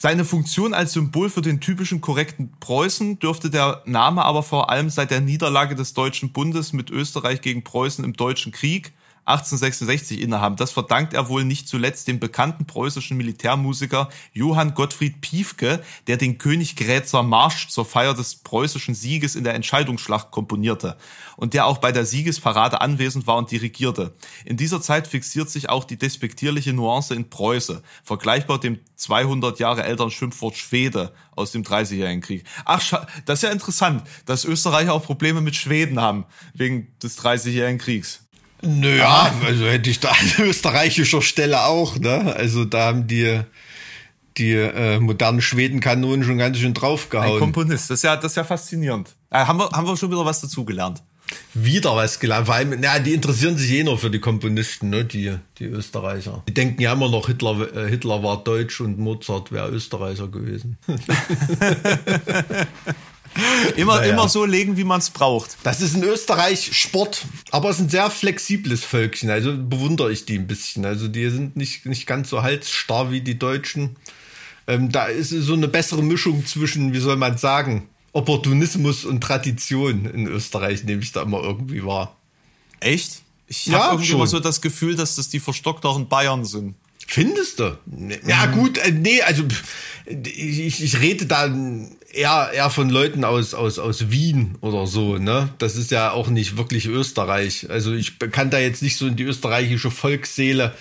Seine Funktion als Symbol für den typischen korrekten Preußen dürfte der Name aber vor allem seit der Niederlage des Deutschen Bundes mit Österreich gegen Preußen im Deutschen Krieg 1866 innehaben. Das verdankt er wohl nicht zuletzt dem bekannten preußischen Militärmusiker Johann Gottfried Piefke, der den Königgrätzer Marsch zur Feier des preußischen Sieges in der Entscheidungsschlacht komponierte und der auch bei der Siegesparade anwesend war und dirigierte. In dieser Zeit fixiert sich auch die despektierliche Nuance in Preuße, vergleichbar dem 200 Jahre älteren Schimpfwort Schwede aus dem 30-jährigen Krieg. Ach, das ist ja interessant, dass Österreicher auch Probleme mit Schweden haben, wegen des 30-jährigen Kriegs. Naja, also hätte ich da an österreichischer Stelle auch, ne? Also da haben die, die äh, modernen Schwedenkanonen schon ganz schön Ein draufgehauen. Komponist, das ist ja, das ist ja faszinierend. Äh, haben, wir, haben wir schon wieder was dazugelernt. Wieder was gelernt. Vor allem, na, die interessieren sich eh nur für die Komponisten, ne? Die, die Österreicher. Die denken ja immer noch, Hitler, äh, Hitler war deutsch und Mozart wäre Österreicher gewesen. Immer, Naja. immer so legen, wie man es braucht. Das ist in Österreich Sport, aber es ist ein sehr flexibles Völkchen. Also bewundere ich die ein bisschen. Also die sind nicht, nicht ganz so halsstarr wie die Deutschen. Ähm, da ist so eine bessere Mischung zwischen, wie soll man sagen, Opportunismus und Tradition in Österreich, nehme ich da immer irgendwie wahr. Echt? Ich Ja, habe irgendwie schon. immer so das Gefühl, dass das die verstockteren Bayern sind. Findest du? Ja, gut, äh, nee, also ich, ich rede da eher, eher von Leuten aus, aus, aus Wien oder so, ne? Das ist ja auch nicht wirklich Österreich. Also ich kann da jetzt nicht so in die österreichische Volksseele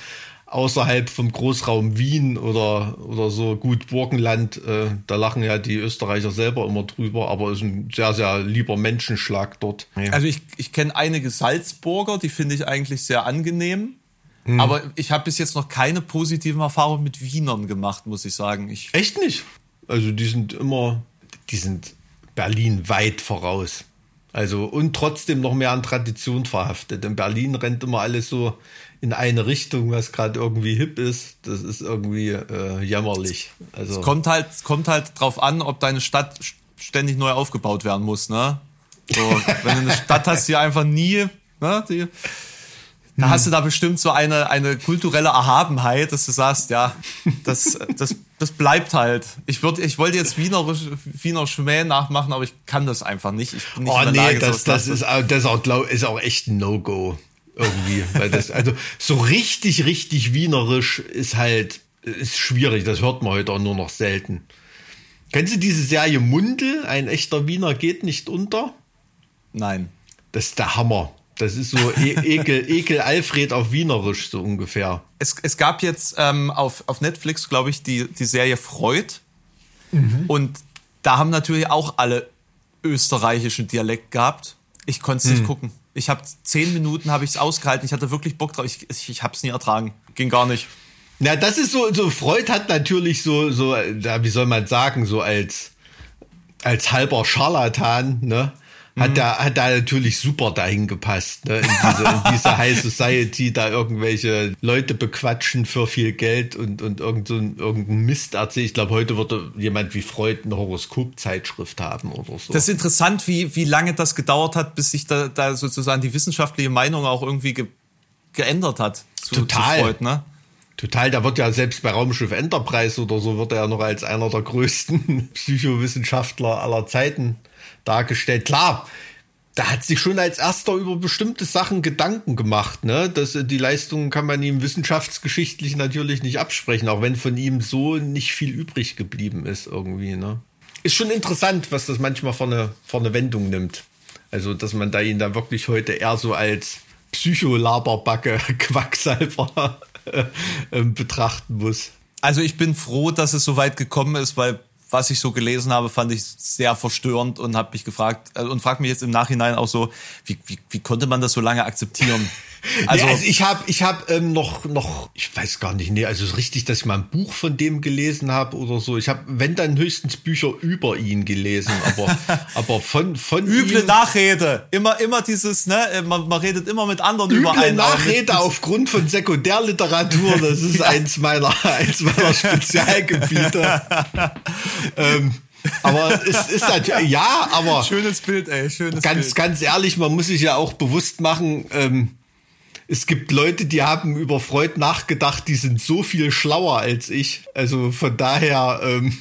außerhalb vom Großraum Wien oder, oder so gut Burgenland. Äh, da lachen ja die Österreicher selber immer drüber, aber es ist ein sehr, sehr lieber Menschenschlag dort. Also ich, ich kenne einige Salzburger, die finde ich eigentlich sehr angenehm. Aber ich habe bis jetzt noch keine positiven Erfahrungen mit Wienern gemacht, muss ich sagen. Ich, Echt nicht? Also die sind immer, die sind Berlin weit voraus. Also und trotzdem noch mehr an Tradition verhaftet. In Berlin rennt immer alles so in eine Richtung, was gerade irgendwie hip ist. Das ist irgendwie äh, jämmerlich. Also kommt halt, kommt halt drauf an, ob deine Stadt st- ständig neu aufgebaut werden muss, ne? So, wenn du eine Stadt hast, die einfach nie, ne, die, da hast du da bestimmt so eine, eine kulturelle Erhabenheit, dass du sagst, ja, das, das, das bleibt halt. Ich würde, ich wollte jetzt Wiener, Wiener Schmäh nachmachen, aber ich kann das einfach nicht. Ich bin nicht Oh in der nee, Lage, das, das, ist, auch- das ist, auch, glaub, ist auch echt ein No-Go. Irgendwie. Weil das, also so richtig, richtig wienerisch ist halt, ist schwierig. Das hört man heute auch nur noch selten. Kennst du diese Serie Mundel? Ein echter Wiener geht nicht unter? Nein. Das ist der Hammer. Das ist so e Ekel, Ekel Alfred auf Wienerisch, so ungefähr. Es, es gab jetzt ähm, auf, auf Netflix, glaube ich, die, die Serie Freud. Und da haben natürlich auch alle österreichischen Dialekt gehabt. Ich konnte es nicht gucken. Ich habe zehn Minuten habe ich es ausgehalten. Ich hatte wirklich Bock drauf. Ich, ich, ich habe es nie ertragen. Ging gar nicht. Na, das ist so, so Freud hat natürlich so, so, da, wie soll man sagen, so als, als halber Scharlatan, ne? Hat da, hat da natürlich super dahin gepasst, ne? In diese, in diese High Society, da irgendwelche Leute bequatschen für viel Geld und, und irgend so ein, irgendein Mist erzählen. Ich glaube, heute würde jemand wie Freud eine Horoskopzeitschrift haben oder so. Das ist interessant, wie, wie lange das gedauert hat, bis sich da, da sozusagen die wissenschaftliche Meinung auch irgendwie ge, geändert hat. Zu, Total. Zu Freud, ne? Total, da wird ja selbst bei Raumschiff Enterprise oder so wird er ja noch als einer der größten Psychowissenschaftler aller Zeiten dargestellt. Klar, da hat sich schon als erster über bestimmte Sachen Gedanken gemacht. Ne? Das, äh, die Leistungen kann man ihm wissenschaftsgeschichtlich natürlich nicht absprechen, auch wenn von ihm so nicht viel übrig geblieben ist irgendwie. Ne? Ist schon interessant, was das manchmal für eine, für eine Wendung nimmt. Also, dass man da ihn da wirklich heute eher so als Psycholaberbacke, Quacksalber äh, betrachten muss. Also ich bin froh, dass es so weit gekommen ist, weil was ich so gelesen habe, fand ich sehr verstörend und habe mich gefragt äh, und frage mich jetzt im Nachhinein auch so, wie, wie, wie konnte man das so lange akzeptieren? Also, nee, also ich habe ich hab, ähm, noch, noch, ich weiß gar nicht, nee, also es ist richtig, dass ich mal ein Buch von dem gelesen habe oder so. Ich habe, wenn dann höchstens Bücher über ihn gelesen, aber, aber von, von Üble ihm, Nachrede. Immer, immer dieses, ne, man, man redet immer mit anderen über Üble einen. aber mit- Nachrede aufgrund von Sekundärliteratur, das ist eins meiner, eins meiner Spezialgebiete. ähm, aber es ist natürlich, ja, aber Schönes Bild, ey, schönes ganz, Bild. ganz ehrlich, man muss sich ja auch bewusst machen, ähm, es gibt Leute, die haben über Freud nachgedacht, die sind so viel schlauer als ich. Also von daher ähm,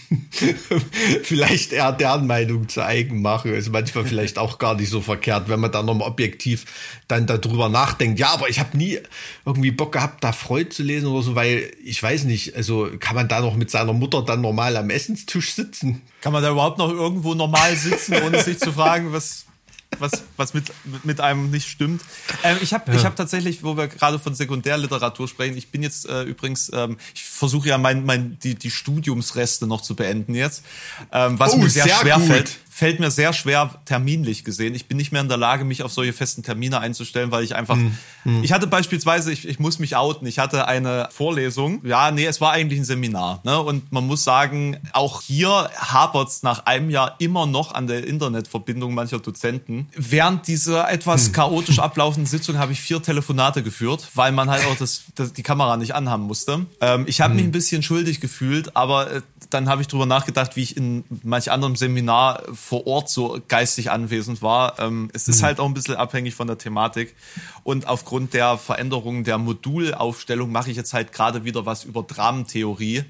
vielleicht eher deren Meinung zu eigen machen. Ist manchmal vielleicht auch gar nicht so verkehrt, wenn man dann nochmal objektiv dann darüber nachdenkt. Ja, aber ich habe nie irgendwie Bock gehabt, da Freud zu lesen oder so, weil ich weiß nicht, also kann man da noch mit seiner Mutter dann normal am Essenstisch sitzen? Kann man da überhaupt noch irgendwo normal sitzen, ohne sich zu fragen, was, was, was mit, mit einem nicht stimmt. Ähm, ich habe ich hab tatsächlich, wo wir gerade von Sekundärliteratur sprechen, ich bin jetzt äh, übrigens, ähm, ich versuche ja mein, mein, die, die Studiumsreste noch zu beenden jetzt, ähm, was Oh, mir sehr, sehr schwer gut. fällt. Fällt mir sehr schwer terminlich gesehen. Ich bin nicht mehr in der Lage, mich auf solche festen Termine einzustellen, weil ich einfach. Ich hatte beispielsweise, ich, ich muss mich outen, ich hatte eine Vorlesung. Ja, nee, es war eigentlich ein Seminar. Ne? Und man muss sagen, auch hier hapert's nach einem Jahr immer noch an der Internetverbindung mancher Dozenten. Während dieser etwas chaotisch ablaufenden Sitzung habe ich vier Telefonate geführt, weil man halt auch das, das, die Kamera nicht anhaben musste. Ähm, ich habe mich ein bisschen schuldig gefühlt, aber äh, dann habe ich drüber nachgedacht, wie ich in manch anderem Seminar vor Ort so geistig anwesend war. Ähm, es ist halt auch ein bisschen abhängig von der Thematik. Und aufgrund der Veränderung der Modulaufstellung mache ich jetzt halt gerade wieder was über Dramentheorie.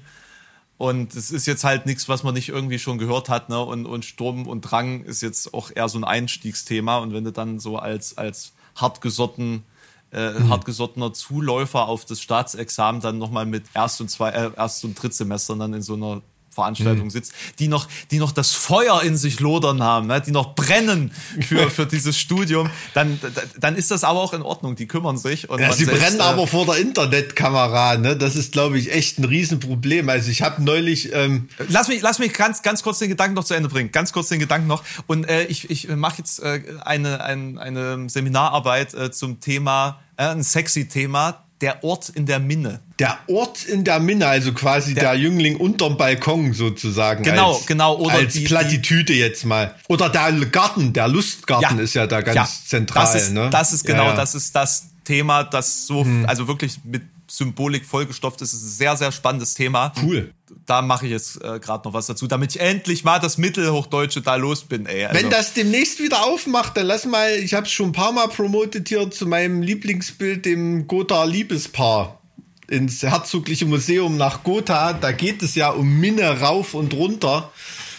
Und es ist jetzt halt nichts, was man nicht irgendwie schon gehört hat, ne? Und, und Sturm und Drang ist jetzt auch eher so ein Einstiegsthema. Und wenn du dann so als, als hartgesotten, äh, hartgesottener Zuläufer auf das Staatsexamen dann nochmal mit Erst- und Zwei, äh, Erst- und Drittsemestern dann in so einer Veranstaltung sitzt, die noch, die noch das Feuer in sich lodern haben, ne? die noch brennen für, für dieses Studium, dann, dann ist das aber auch in Ordnung. Die kümmern sich. Und Ja, sie selbst, brennen äh, aber vor der Internetkamera, ne? Das ist, glaube ich, echt ein Riesenproblem. Also ich habe neulich, ähm, Lass mich, lass mich ganz, ganz kurz den Gedanken noch zu Ende bringen. Ganz kurz den Gedanken noch. Und äh, ich, ich mache jetzt äh, eine, ein, eine Seminararbeit äh, zum Thema, äh, ein sexy Thema, der Ort in der Minne. der Ort in der Minne, also quasi der, Der- Jüngling unterm Balkon sozusagen. Genau, als, genau, oder als die- Plattitüde jetzt mal. Oder der Garten, der Lustgarten ist ja da ganz zentral. Das ist, ne? das ist genau, ja, ja. das ist das, Thema, das so, Hm. also wirklich mit Symbolik vollgestopft ist. Es ist ein sehr, sehr spannendes Thema. Cool. Da mache ich jetzt äh, gerade noch was dazu, damit ich endlich mal das Mittelhochdeutsche da los bin, ey. Also, Wenn das demnächst wieder aufmacht, dann lass mal, ich habe es schon ein paar Mal promotet hier zu meinem Lieblingsbild, dem Gotha Liebespaar ins Herzogliche Museum nach Gotha. Da geht es ja um Minne rauf und runter.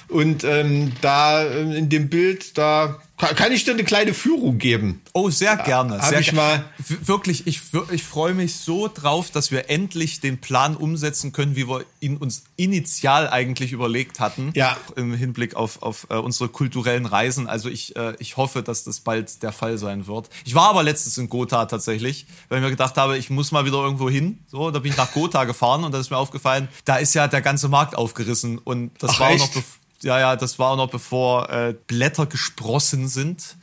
Und ähm, da ähm, in dem Bild, da ka- kann ich dir eine kleine Führung geben. Oh, sehr gerne. hab sehr ich mal- Wirklich, ich, ich freue mich so drauf, dass wir endlich den Plan umsetzen können, wie wir ihn uns initial eigentlich überlegt hatten. Ja. Im Hinblick auf, auf äh, unsere kulturellen Reisen. Also ich, äh, ich hoffe, dass das bald der Fall sein wird. Ich war aber letztens in Gotha tatsächlich, weil ich mir gedacht habe, ich muss mal wieder irgendwo hin. So, da bin ich nach Gotha gefahren und da ist mir aufgefallen, da ist ja der ganze Markt aufgerissen. Und das Ach, war noch bevor ja, ja, das war noch bevor äh, Blätter gesprossen sind.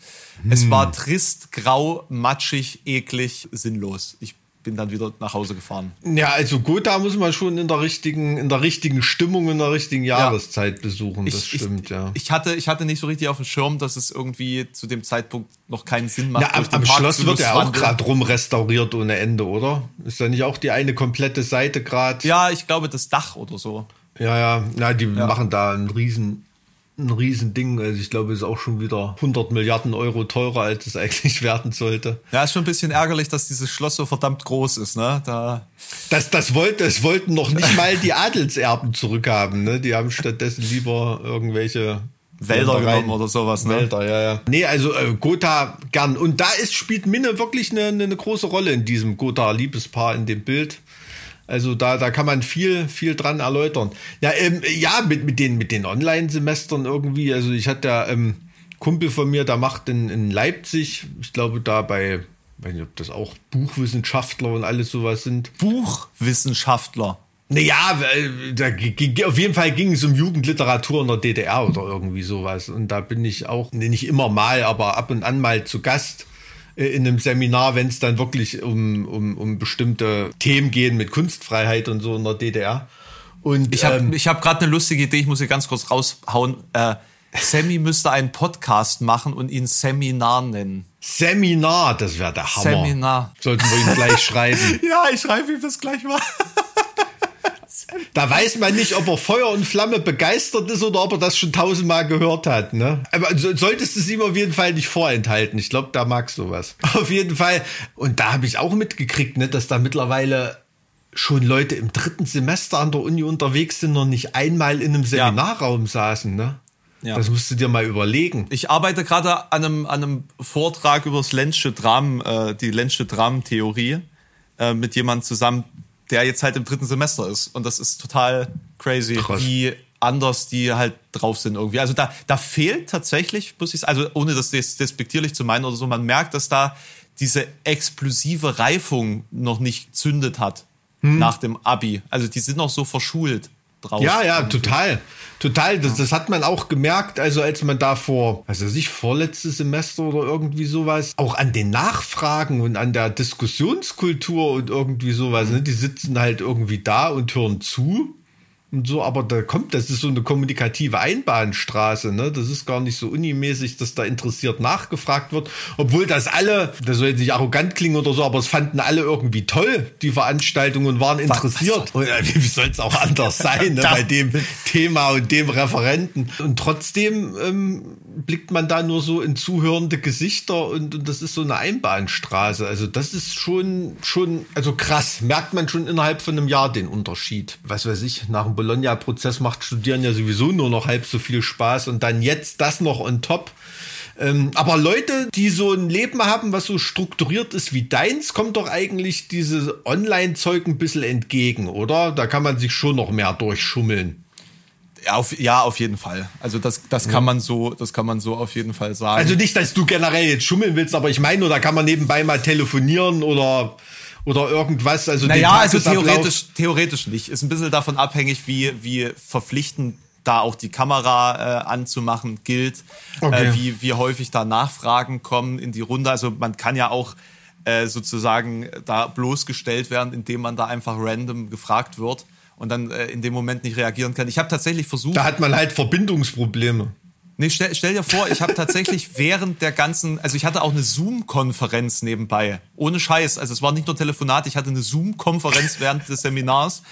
Es war trist, grau, matschig, eklig, sinnlos. Ich bin dann wieder nach Hause gefahren. Ja, also Gotha muss man schon in der richtigen, in der richtigen Stimmung, in der richtigen Jahreszeit besuchen. Das stimmt, ich, ja. Ich hatte, ich hatte nicht so richtig auf dem Schirm, dass es irgendwie zu dem Zeitpunkt noch keinen Sinn macht. Ja, am, am Schloss wird ja auch gerade rum restauriert ohne Ende, oder? Ist da nicht auch die eine komplette Seite gerade? Ja, ich glaube, das Dach oder so. Ja, ja. Na, die machen da ein riesen, ein riesen Ding. Also ich glaube, es ist auch schon wieder 100 Milliarden Euro teurer, als es eigentlich werden sollte. Ja, ist schon ein bisschen ärgerlich, dass dieses Schloss so verdammt groß ist, ne? Da, Das, das, wollte, das wollten noch nicht mal die Adelserben zurückhaben. Ne? Die haben stattdessen lieber irgendwelche Wälder genommen oder sowas, ne? Wälder, ja, ja. Nee, also äh, Gotha gern. Und da ist, spielt Minne wirklich eine, eine, eine große Rolle in diesem Gotha-Liebespaar in dem Bild. Also da, da kann man viel, viel dran erläutern. Ja, ähm, ja, mit, mit den, mit den Online-Semestern irgendwie. Also ich hatte ja ähm, Kumpel von mir, der macht in, in Leipzig, ich glaube da bei, weiß nicht, ob das auch Buchwissenschaftler und alles sowas sind. Buchwissenschaftler. Naja, äh, da, auf jeden Fall ging es um Jugendliteratur in der DDR oder irgendwie sowas. Und da bin ich auch, nee, nicht immer mal, aber ab und an mal zu Gast in einem Seminar, wenn es dann wirklich um, um, um bestimmte Themen gehen mit Kunstfreiheit und so in der DDR. Und Ich habe ähm, hab gerade eine lustige Idee, ich muss sie ganz kurz raushauen. Äh, Sammy müsste einen Podcast machen und ihn Seminar nennen. Seminar, das wäre der Hammer. Seminar. Sollten wir ihm gleich schreiben. Ja, ich schreibe ihm das gleich mal. Da weiß man nicht, ob er Feuer und Flamme begeistert ist oder ob er das schon tausendmal gehört hat. Ne? Aber so, solltest du es ihm auf jeden Fall nicht vorenthalten. Ich glaube, da mag sowas. Auf jeden Fall. Und da habe ich auch mitgekriegt, ne, dass da mittlerweile schon Leute im dritten Semester an der Uni unterwegs sind und nicht einmal in einem Seminarraum saßen. Ne? Ja. Das musst du dir mal überlegen. Ich arbeite gerade an einem, an einem Vortrag über das Lenzsche Dram, äh, die Lenzsche Dram-Theorie äh, mit jemandem zusammen, der jetzt halt im dritten Semester ist. Und das ist total crazy, Krass. wie anders die halt drauf sind irgendwie. Also da, da fehlt tatsächlich, muss ich sagen, also ohne das des despektierlich zu meinen oder so, man merkt, dass da diese explosive Reifung noch nicht zündet hat Hm. nach dem Abi. Also die sind noch so verschult drauf. Ja, ja, total. Total. Das, das hat man auch gemerkt, also als man da vor, weiß ich, vorletztes Semester oder irgendwie sowas, auch an den Nachfragen und an der Diskussionskultur und irgendwie sowas, ne? die sitzen halt irgendwie da und hören zu. Und so, aber da kommt, das ist so eine kommunikative Einbahnstraße, ne? Das ist gar nicht so unimäßig, dass da interessiert nachgefragt wird. Obwohl das alle, das soll jetzt nicht arrogant klingen oder so, aber es fanden alle irgendwie toll, die Veranstaltung und waren interessiert. Äh, wie soll es auch anders sein, ne? bei dem Thema und dem Referenten. Und trotzdem ähm, blickt man da nur so in zuhörende Gesichter und, und das ist so eine Einbahnstraße. Also das ist schon, schon, also krass. Merkt man schon innerhalb von einem Jahr den Unterschied. Was weiß ich, nach dem Bologna-Prozess macht Studieren ja sowieso nur noch halb so viel Spaß und dann jetzt das noch on top. Ähm, aber Leute, die so ein Leben haben, was so strukturiert ist wie deins, kommt doch eigentlich dieses Online-Zeug ein bisschen entgegen, oder? Da kann man sich schon noch mehr durchschummeln. Ja, auf, ja, auf jeden Fall. Also das, das kann man so, das kann man so auf jeden Fall sagen. Also nicht, dass du generell jetzt schummeln willst, aber ich meine, nur da kann man nebenbei mal telefonieren oder, oder irgendwas. Also naja, also theoretisch, theoretisch nicht. Ist ein bisschen davon abhängig, wie, wie verpflichtend da auch die Kamera äh, anzumachen gilt, Okay. äh, wie, wie häufig da Nachfragen kommen in die Runde. Also man kann ja auch äh, sozusagen da bloßgestellt werden, indem man da einfach random gefragt wird und dann äh, in dem Moment nicht reagieren kann. Ich habe tatsächlich versucht, Da hat man halt Verbindungsprobleme. Nee, stell, stell dir vor, ich habe tatsächlich während der ganzen, also ich hatte auch eine Zoom-Konferenz nebenbei. Ohne Scheiß. Also es war nicht nur Telefonat, ich hatte eine Zoom-Konferenz während des Seminars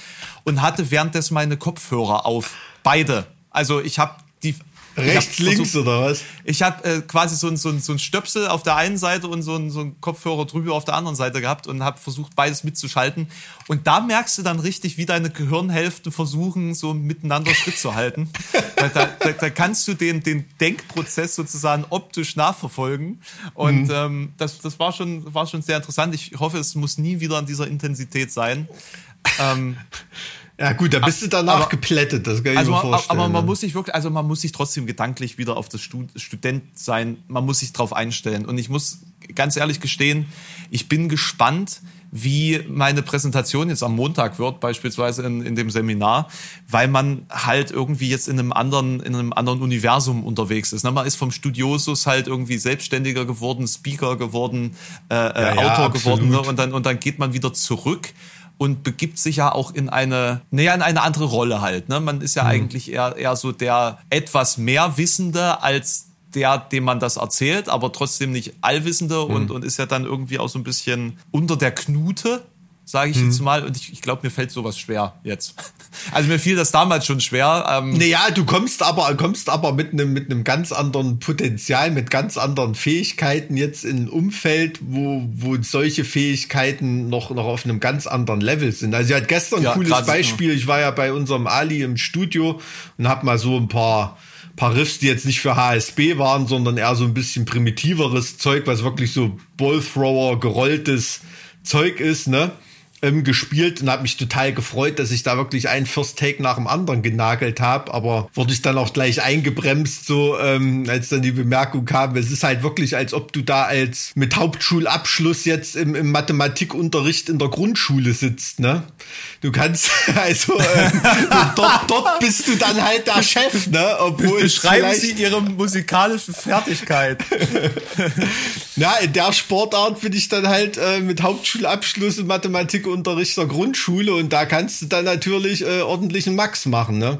und hatte währenddessen meine Kopfhörer auf. Beide. Also ich habe die Rechts, links versucht- oder was? Ich habe äh, quasi so ein, so, ein, so ein Stöpsel auf der einen Seite und so ein, so ein Kopfhörer drüber auf der anderen Seite gehabt und habe versucht, beides mitzuschalten. Und da merkst du dann richtig, wie deine Gehirnhälften versuchen, so miteinander Schritt zu halten. da, da, da, kannst du den, den Denkprozess sozusagen optisch nachverfolgen. Und ähm, das, das war, schon, war schon sehr interessant. Ich hoffe, es muss nie wieder in dieser Intensität sein. Ähm, Ja gut, da bist du danach aber- geplättet, das kann ich also mir vorstellen. aber man ja. muss sich wirklich, also man muss sich trotzdem gedanklich wieder auf das Stud Student sein, man muss sich drauf einstellen. Und ich muss ganz ehrlich gestehen, ich bin gespannt, wie meine Präsentation jetzt am Montag wird, beispielsweise in, in dem Seminar, weil man halt irgendwie jetzt in einem anderen, in einem anderen Universum unterwegs ist. Ne, Man ist vom Studiosus halt irgendwie selbstständiger geworden, Speaker geworden, äh, äh, ja, Autor geworden, ne? und dann, und dann geht man wieder zurück und begibt sich ja auch in eine, naja, in eine andere Rolle halt. Ne? Man ist ja eigentlich eher, eher so der etwas mehr Wissende als der, dem man das erzählt, aber trotzdem nicht allwissende und, und ist ja dann irgendwie auch so ein bisschen unter der Knute, sage ich jetzt mal. Und ich, ich glaube, mir fällt sowas schwer jetzt. Also mir fiel das damals schon schwer. Ähm, Naja, du kommst aber, kommst aber mit einem, mit einem ganz anderen Potenzial, mit ganz anderen Fähigkeiten jetzt in ein Umfeld, wo, wo solche Fähigkeiten noch, noch auf einem ganz anderen Level sind. Also, ich hatte gestern ein Ja, cooles grad- Beispiel. Ich war ja bei unserem Ali im Studio und habe mal so ein paar, paar Riffs, die jetzt nicht für HSB waren, sondern eher so ein bisschen primitiveres Zeug, was wirklich so Ballthrower, gerolltes Zeug ist, ne? Ähm, gespielt und habe mich total gefreut, dass ich da wirklich einen First Take nach dem anderen genagelt habe. Aber wurde ich dann auch gleich eingebremst, so ähm, als dann die Bemerkung kam, es ist halt wirklich, als ob du da als mit Hauptschulabschluss jetzt im, im Mathematikunterricht in der Grundschule sitzt. Ne? Du kannst also ähm, dort, dort bist du dann halt der Chef, ne? Obwohl es Beschreiben Sie Ihre musikalische Fertigkeit. Na, in der Sportart bin ich dann halt äh, mit Hauptschulabschluss im Mathematikunterricht der Grundschule und da kannst du dann natürlich äh, ordentlichen Max machen, ne?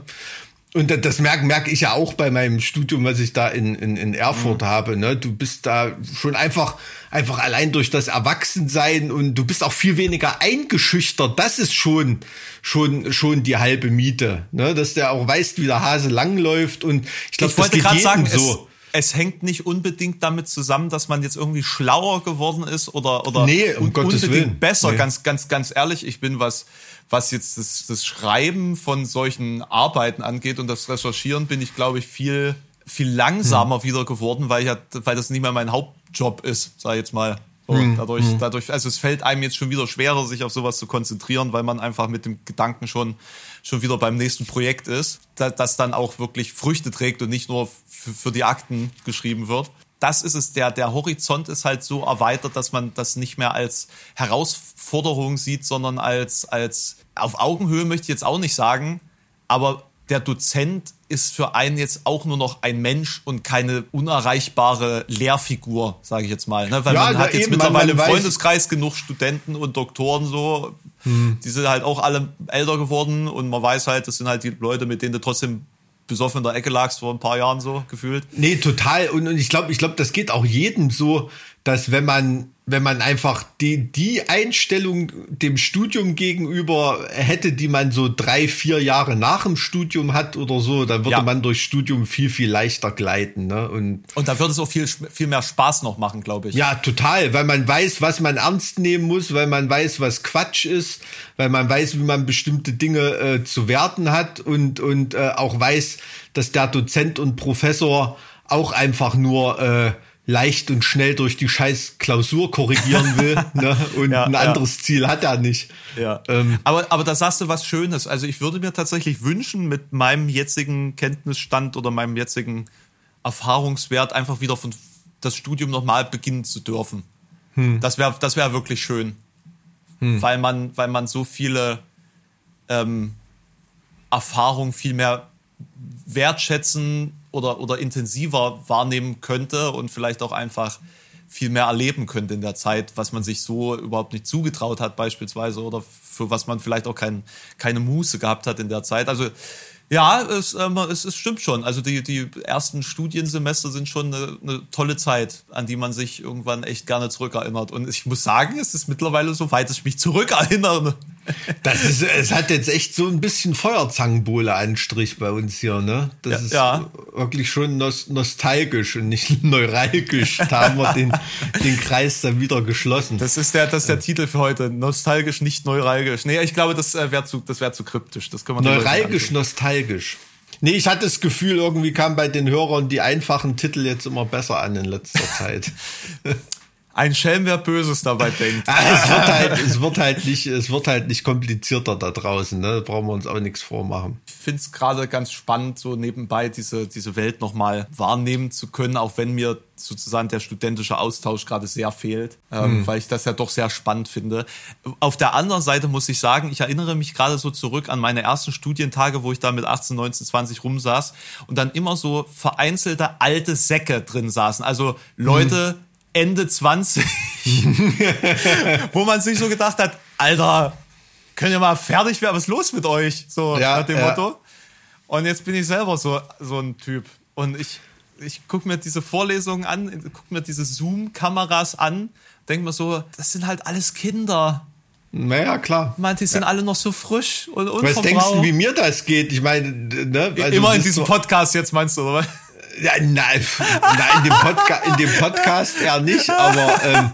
Und da- das merke merk ich ja auch bei meinem Studium, was ich da in, in, in Erfurt habe. Ne? Du bist da schon einfach, einfach allein durch das Erwachsensein und du bist auch viel weniger eingeschüchtert. Das ist schon, schon, schon die halbe Miete. Ne? Dass der auch weißt, wie der Hase langläuft. Und ich glaube, ich das wollte geht gerade jedem sagen, so. Es, hängt nicht unbedingt damit zusammen, dass man jetzt irgendwie schlauer geworden ist oder, oder Nee, um un- Gottes unbedingt Willen. besser. Nee. Ganz, ganz, ganz ehrlich, ich bin was, was jetzt das, das Schreiben von solchen Arbeiten angeht und das Recherchieren, bin ich, glaube ich, viel, viel langsamer Hm. wieder geworden, weil, ich ja, weil das nicht mehr mein Hauptjob ist, sag ich jetzt mal. So, Hm. dadurch, dadurch, also es fällt einem jetzt schon wieder schwerer, sich auf sowas zu konzentrieren, weil man einfach mit dem Gedanken schon, schon wieder beim nächsten Projekt ist, da, das dann auch wirklich Früchte trägt und nicht nur für, die Akten geschrieben wird. Das ist es, der, der Horizont ist halt so erweitert, dass man das nicht mehr als Herausforderung sieht, sondern als, als auf Augenhöhe möchte ich jetzt auch nicht sagen, aber der Dozent ist für einen jetzt auch nur noch ein Mensch und keine unerreichbare Lehrfigur, sage ich jetzt mal. Ne? Weil Ja, man hat jetzt eben, mittlerweile im Freundeskreis genug Studenten und Doktoren so. Die sind halt auch alle älter geworden und man weiß halt, das sind halt die Leute, mit denen du trotzdem besoffen in der Ecke lagst vor ein paar Jahren so gefühlt. Nee, total. Und, und ich glaube, ich glaube, das geht auch jedem so, dass wenn man, wenn man einfach die, die Einstellung dem Studium gegenüber hätte, die man so drei, vier Jahre nach dem Studium hat oder so, dann würde Ja. man durch Studium viel, viel leichter gleiten. Ne? Und Und da würde es auch viel, viel mehr Spaß noch machen, glaube ich. ja, total, weil man weiß, was man ernst nehmen muss, weil man weiß, was Quatsch ist, weil man weiß, wie man bestimmte Dinge äh, zu werten hat und, und äh, auch weiß, dass der Dozent und Professor auch einfach nur äh, leicht und schnell durch die scheiß Klausur korrigieren will ne? und Ja, ein ja. anderes Ziel hat er nicht. Ja. Ähm, aber, aber da sagst du was Schönes. Also ich würde mir tatsächlich wünschen, mit meinem jetzigen Kenntnisstand oder meinem jetzigen Erfahrungswert einfach wieder von das Studium nochmal beginnen zu dürfen. Das wäre das wäre wirklich schön. Weil man, weil man so viele ähm, Erfahrungen viel mehr wertschätzen oder, oder intensiver wahrnehmen könnte und vielleicht auch einfach viel mehr erleben könnte in der Zeit, was man sich so überhaupt nicht zugetraut hat beispielsweise oder für was man vielleicht auch kein, keine Muße gehabt hat in der Zeit. Also ja, es, ähm, es, es stimmt schon. Also die, die ersten Studiensemester sind schon eine, eine tolle Zeit, an die man sich irgendwann echt gerne zurückerinnert. Und ich muss sagen, es ist mittlerweile so weit, dass ich mich zurückerinnere. Das ist, es hat jetzt echt so ein bisschen Feuerzangenbowle-Anstrich bei uns hier, ne? Das Ja, ist ja. wirklich schon nos nostalgisch und nicht neuralgisch. Da haben wir den, den Kreis dann wieder geschlossen. Das ist der, das ist der Titel für heute. Nostalgisch, nicht neuralgisch. Nee, ich glaube, das äh, wäre zu, das wäre zu kryptisch. Das können wir Neuralgisch, nostalgisch. Nee, ich hatte das Gefühl, irgendwie kam bei den Hörern die einfachen Titel jetzt immer besser an in letzter Zeit. Ein Schelm, wer Böses dabei denkt. Es wird halt, es wird halt nicht, es wird halt nicht komplizierter da draußen, ne? Da brauchen wir uns auch nichts vormachen. Ich finde es gerade ganz spannend, so nebenbei diese, diese Welt nochmal wahrnehmen zu können, auch wenn mir sozusagen der studentische Austausch gerade sehr fehlt, ähm, weil ich das ja doch sehr spannend finde. Auf der anderen Seite muss ich sagen, ich erinnere mich gerade so zurück an meine ersten Studientage, wo ich da mit 18, 19, 20 rumsaß und dann immer so vereinzelte alte Säcke drin saßen. Also Leute Ende 20, wo man sich so gedacht hat, Alter, könnt ihr mal fertig werden, was ist los mit euch? So Ja, nach dem ja. Motto. Und jetzt bin ich selber so, so ein Typ. Und ich, ich gucke mir diese Vorlesungen an, gucke mir diese Zoom-Kameras an, denke mir so, das sind halt alles Kinder. Naja, klar. Ich meine, die sind alle noch so frisch und Was denkst du, unverbraucht. wie mir das geht? Ich meine, ne? also Immer in diesem so- Podcast jetzt meinst du, oder was? Ja, nein, nein in, dem Podca in dem Podcast eher nicht, aber, ähm,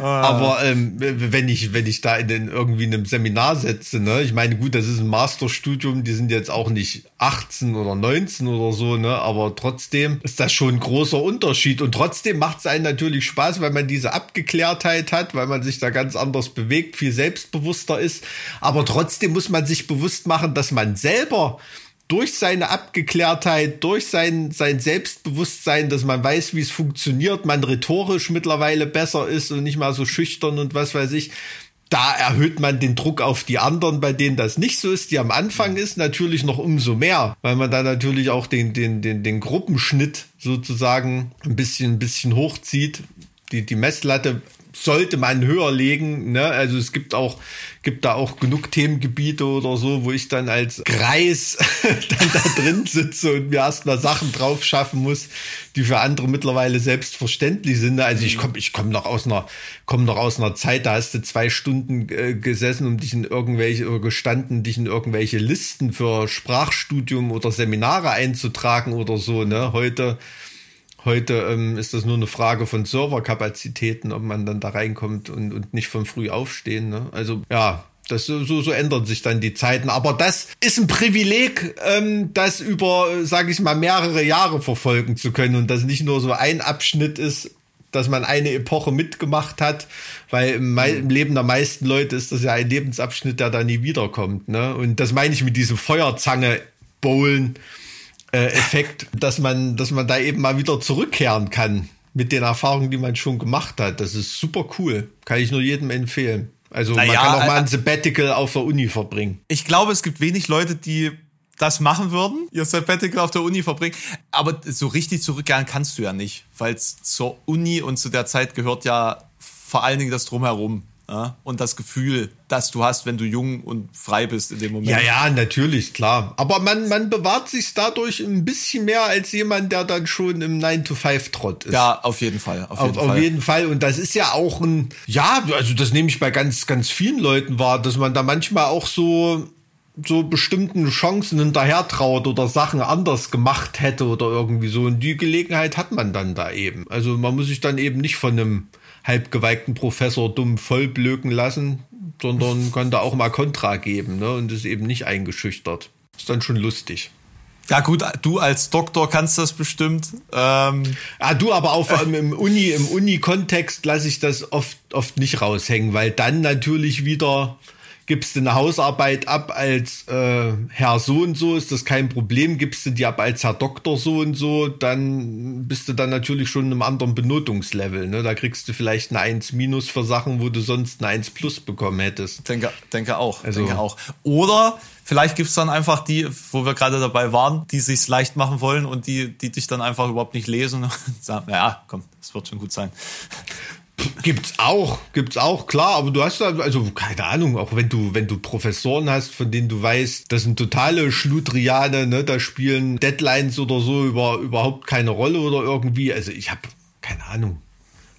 aber ähm, wenn ich wenn ich da in den, irgendwie in einem Seminar setze, ne, ich meine, gut, das ist ein Masterstudium, die sind jetzt auch nicht 18 oder 19 oder so, ne, aber trotzdem ist das schon ein großer Unterschied. Und trotzdem macht es einen natürlich Spaß, weil man diese Abgeklärtheit hat, weil man sich da ganz anders bewegt, viel selbstbewusster ist, aber trotzdem muss man sich bewusst machen, dass man selber durch seine Abgeklärtheit, durch sein, sein Selbstbewusstsein, dass man weiß, wie es funktioniert, man rhetorisch mittlerweile besser ist und nicht mal so schüchtern und was weiß ich, da erhöht man den Druck auf die anderen, bei denen das nicht so ist, die am Anfang ist, natürlich noch umso mehr, weil man da natürlich auch den, den, den, den Gruppenschnitt sozusagen ein bisschen, ein bisschen hochzieht. Die, die Messlatte sollte man höher legen. Ne? Also es gibt auch, gibt da auch genug Themengebiete oder so, wo ich dann als Greis dann da drin sitze und mir erstmal Sachen drauf schaffen muss, die für andere mittlerweile selbstverständlich sind. Also ich komme, ich komme noch aus einer, komme noch aus einer Zeit, da hast du zwei Stunden äh, gesessen und dich in irgendwelche oder gestanden, dich in irgendwelche Listen für Sprachstudium oder Seminare einzutragen oder so. Ne? Heute Heute ähm, ist das nur eine Frage von Serverkapazitäten, ob man dann da reinkommt und, und nicht von früh aufstehen. Ne? Also ja, das so, so, ändern sich dann die Zeiten. Aber das ist ein Privileg, ähm, das über, sage ich mal, mehrere Jahre verfolgen zu können und das nicht nur so ein Abschnitt ist, dass man eine Epoche mitgemacht hat, weil im, im Leben der meisten Leute ist das ja ein Lebensabschnitt, der da nie wiederkommt. Ne? Und das meine ich mit diesem Feuerzange-Bowlen äh, Effekt, dass man, dass man da eben mal wieder zurückkehren kann mit den Erfahrungen, die man schon gemacht hat. Das ist super cool. Kann ich nur jedem empfehlen. Also man Naja, kann auch mal äh, ein Sabbatical auf der Uni verbringen. Ich glaube, es gibt wenig Leute, die das machen würden, ihr Sabbatical auf der Uni verbringen. Aber so richtig zurückkehren kannst du ja nicht, weil zur Uni und zu der Zeit gehört ja vor allen Dingen das Drumherum. Ja? Und das Gefühl, das du hast, wenn du jung und frei bist in dem Moment. Ja, ja, natürlich, klar. Aber man, man bewahrt sich dadurch ein bisschen mehr als jemand, der dann schon im 9-to-5-Trott ist. Ja, auf jeden Fall. Auf jeden Auf, auf Fall. jeden Fall. Und das ist ja auch ein, ja, also das nehme ich bei ganz, ganz vielen Leuten wahr, dass man da manchmal auch so, so bestimmten Chancen hinterher traut oder Sachen anders gemacht hätte oder irgendwie so. Und die Gelegenheit hat man dann da eben. Also man muss sich dann eben nicht von einem halbgeweigten Professor dumm vollblöken lassen, sondern kann da auch mal Kontra geben, ne? Und ist eben nicht eingeschüchtert. Ist dann schon lustig. Ja gut, du als Doktor kannst das bestimmt. Ähm, Ah, du, aber auch allem im Uni, im Uni-Kontext lasse ich das oft, oft nicht raushängen, weil dann natürlich wieder Gibst du eine Hausarbeit ab als äh, Herr so und so, ist das kein Problem. Gibst du die ab als Herr Doktor so und so, dann bist du dann natürlich schon in einem anderen Benotungslevel. Ne? Da kriegst du vielleicht eine 1 minus für Sachen, wo du sonst eine 1 plus bekommen hättest. Denke, denke auch. Also- denke auch. Oder vielleicht gibt's dann einfach die, wo wir gerade dabei waren, die sich's leicht machen wollen und die, die dich dann einfach überhaupt nicht lesen und sagen, naja, komm, das wird schon gut sein. Gibt's auch, gibt's auch, klar, aber du hast da, also keine Ahnung, auch wenn du, wenn du Professoren hast, von denen du weißt, das sind totale Schludriane, ne, da spielen Deadlines oder so über, überhaupt keine Rolle oder irgendwie, also ich habe keine Ahnung,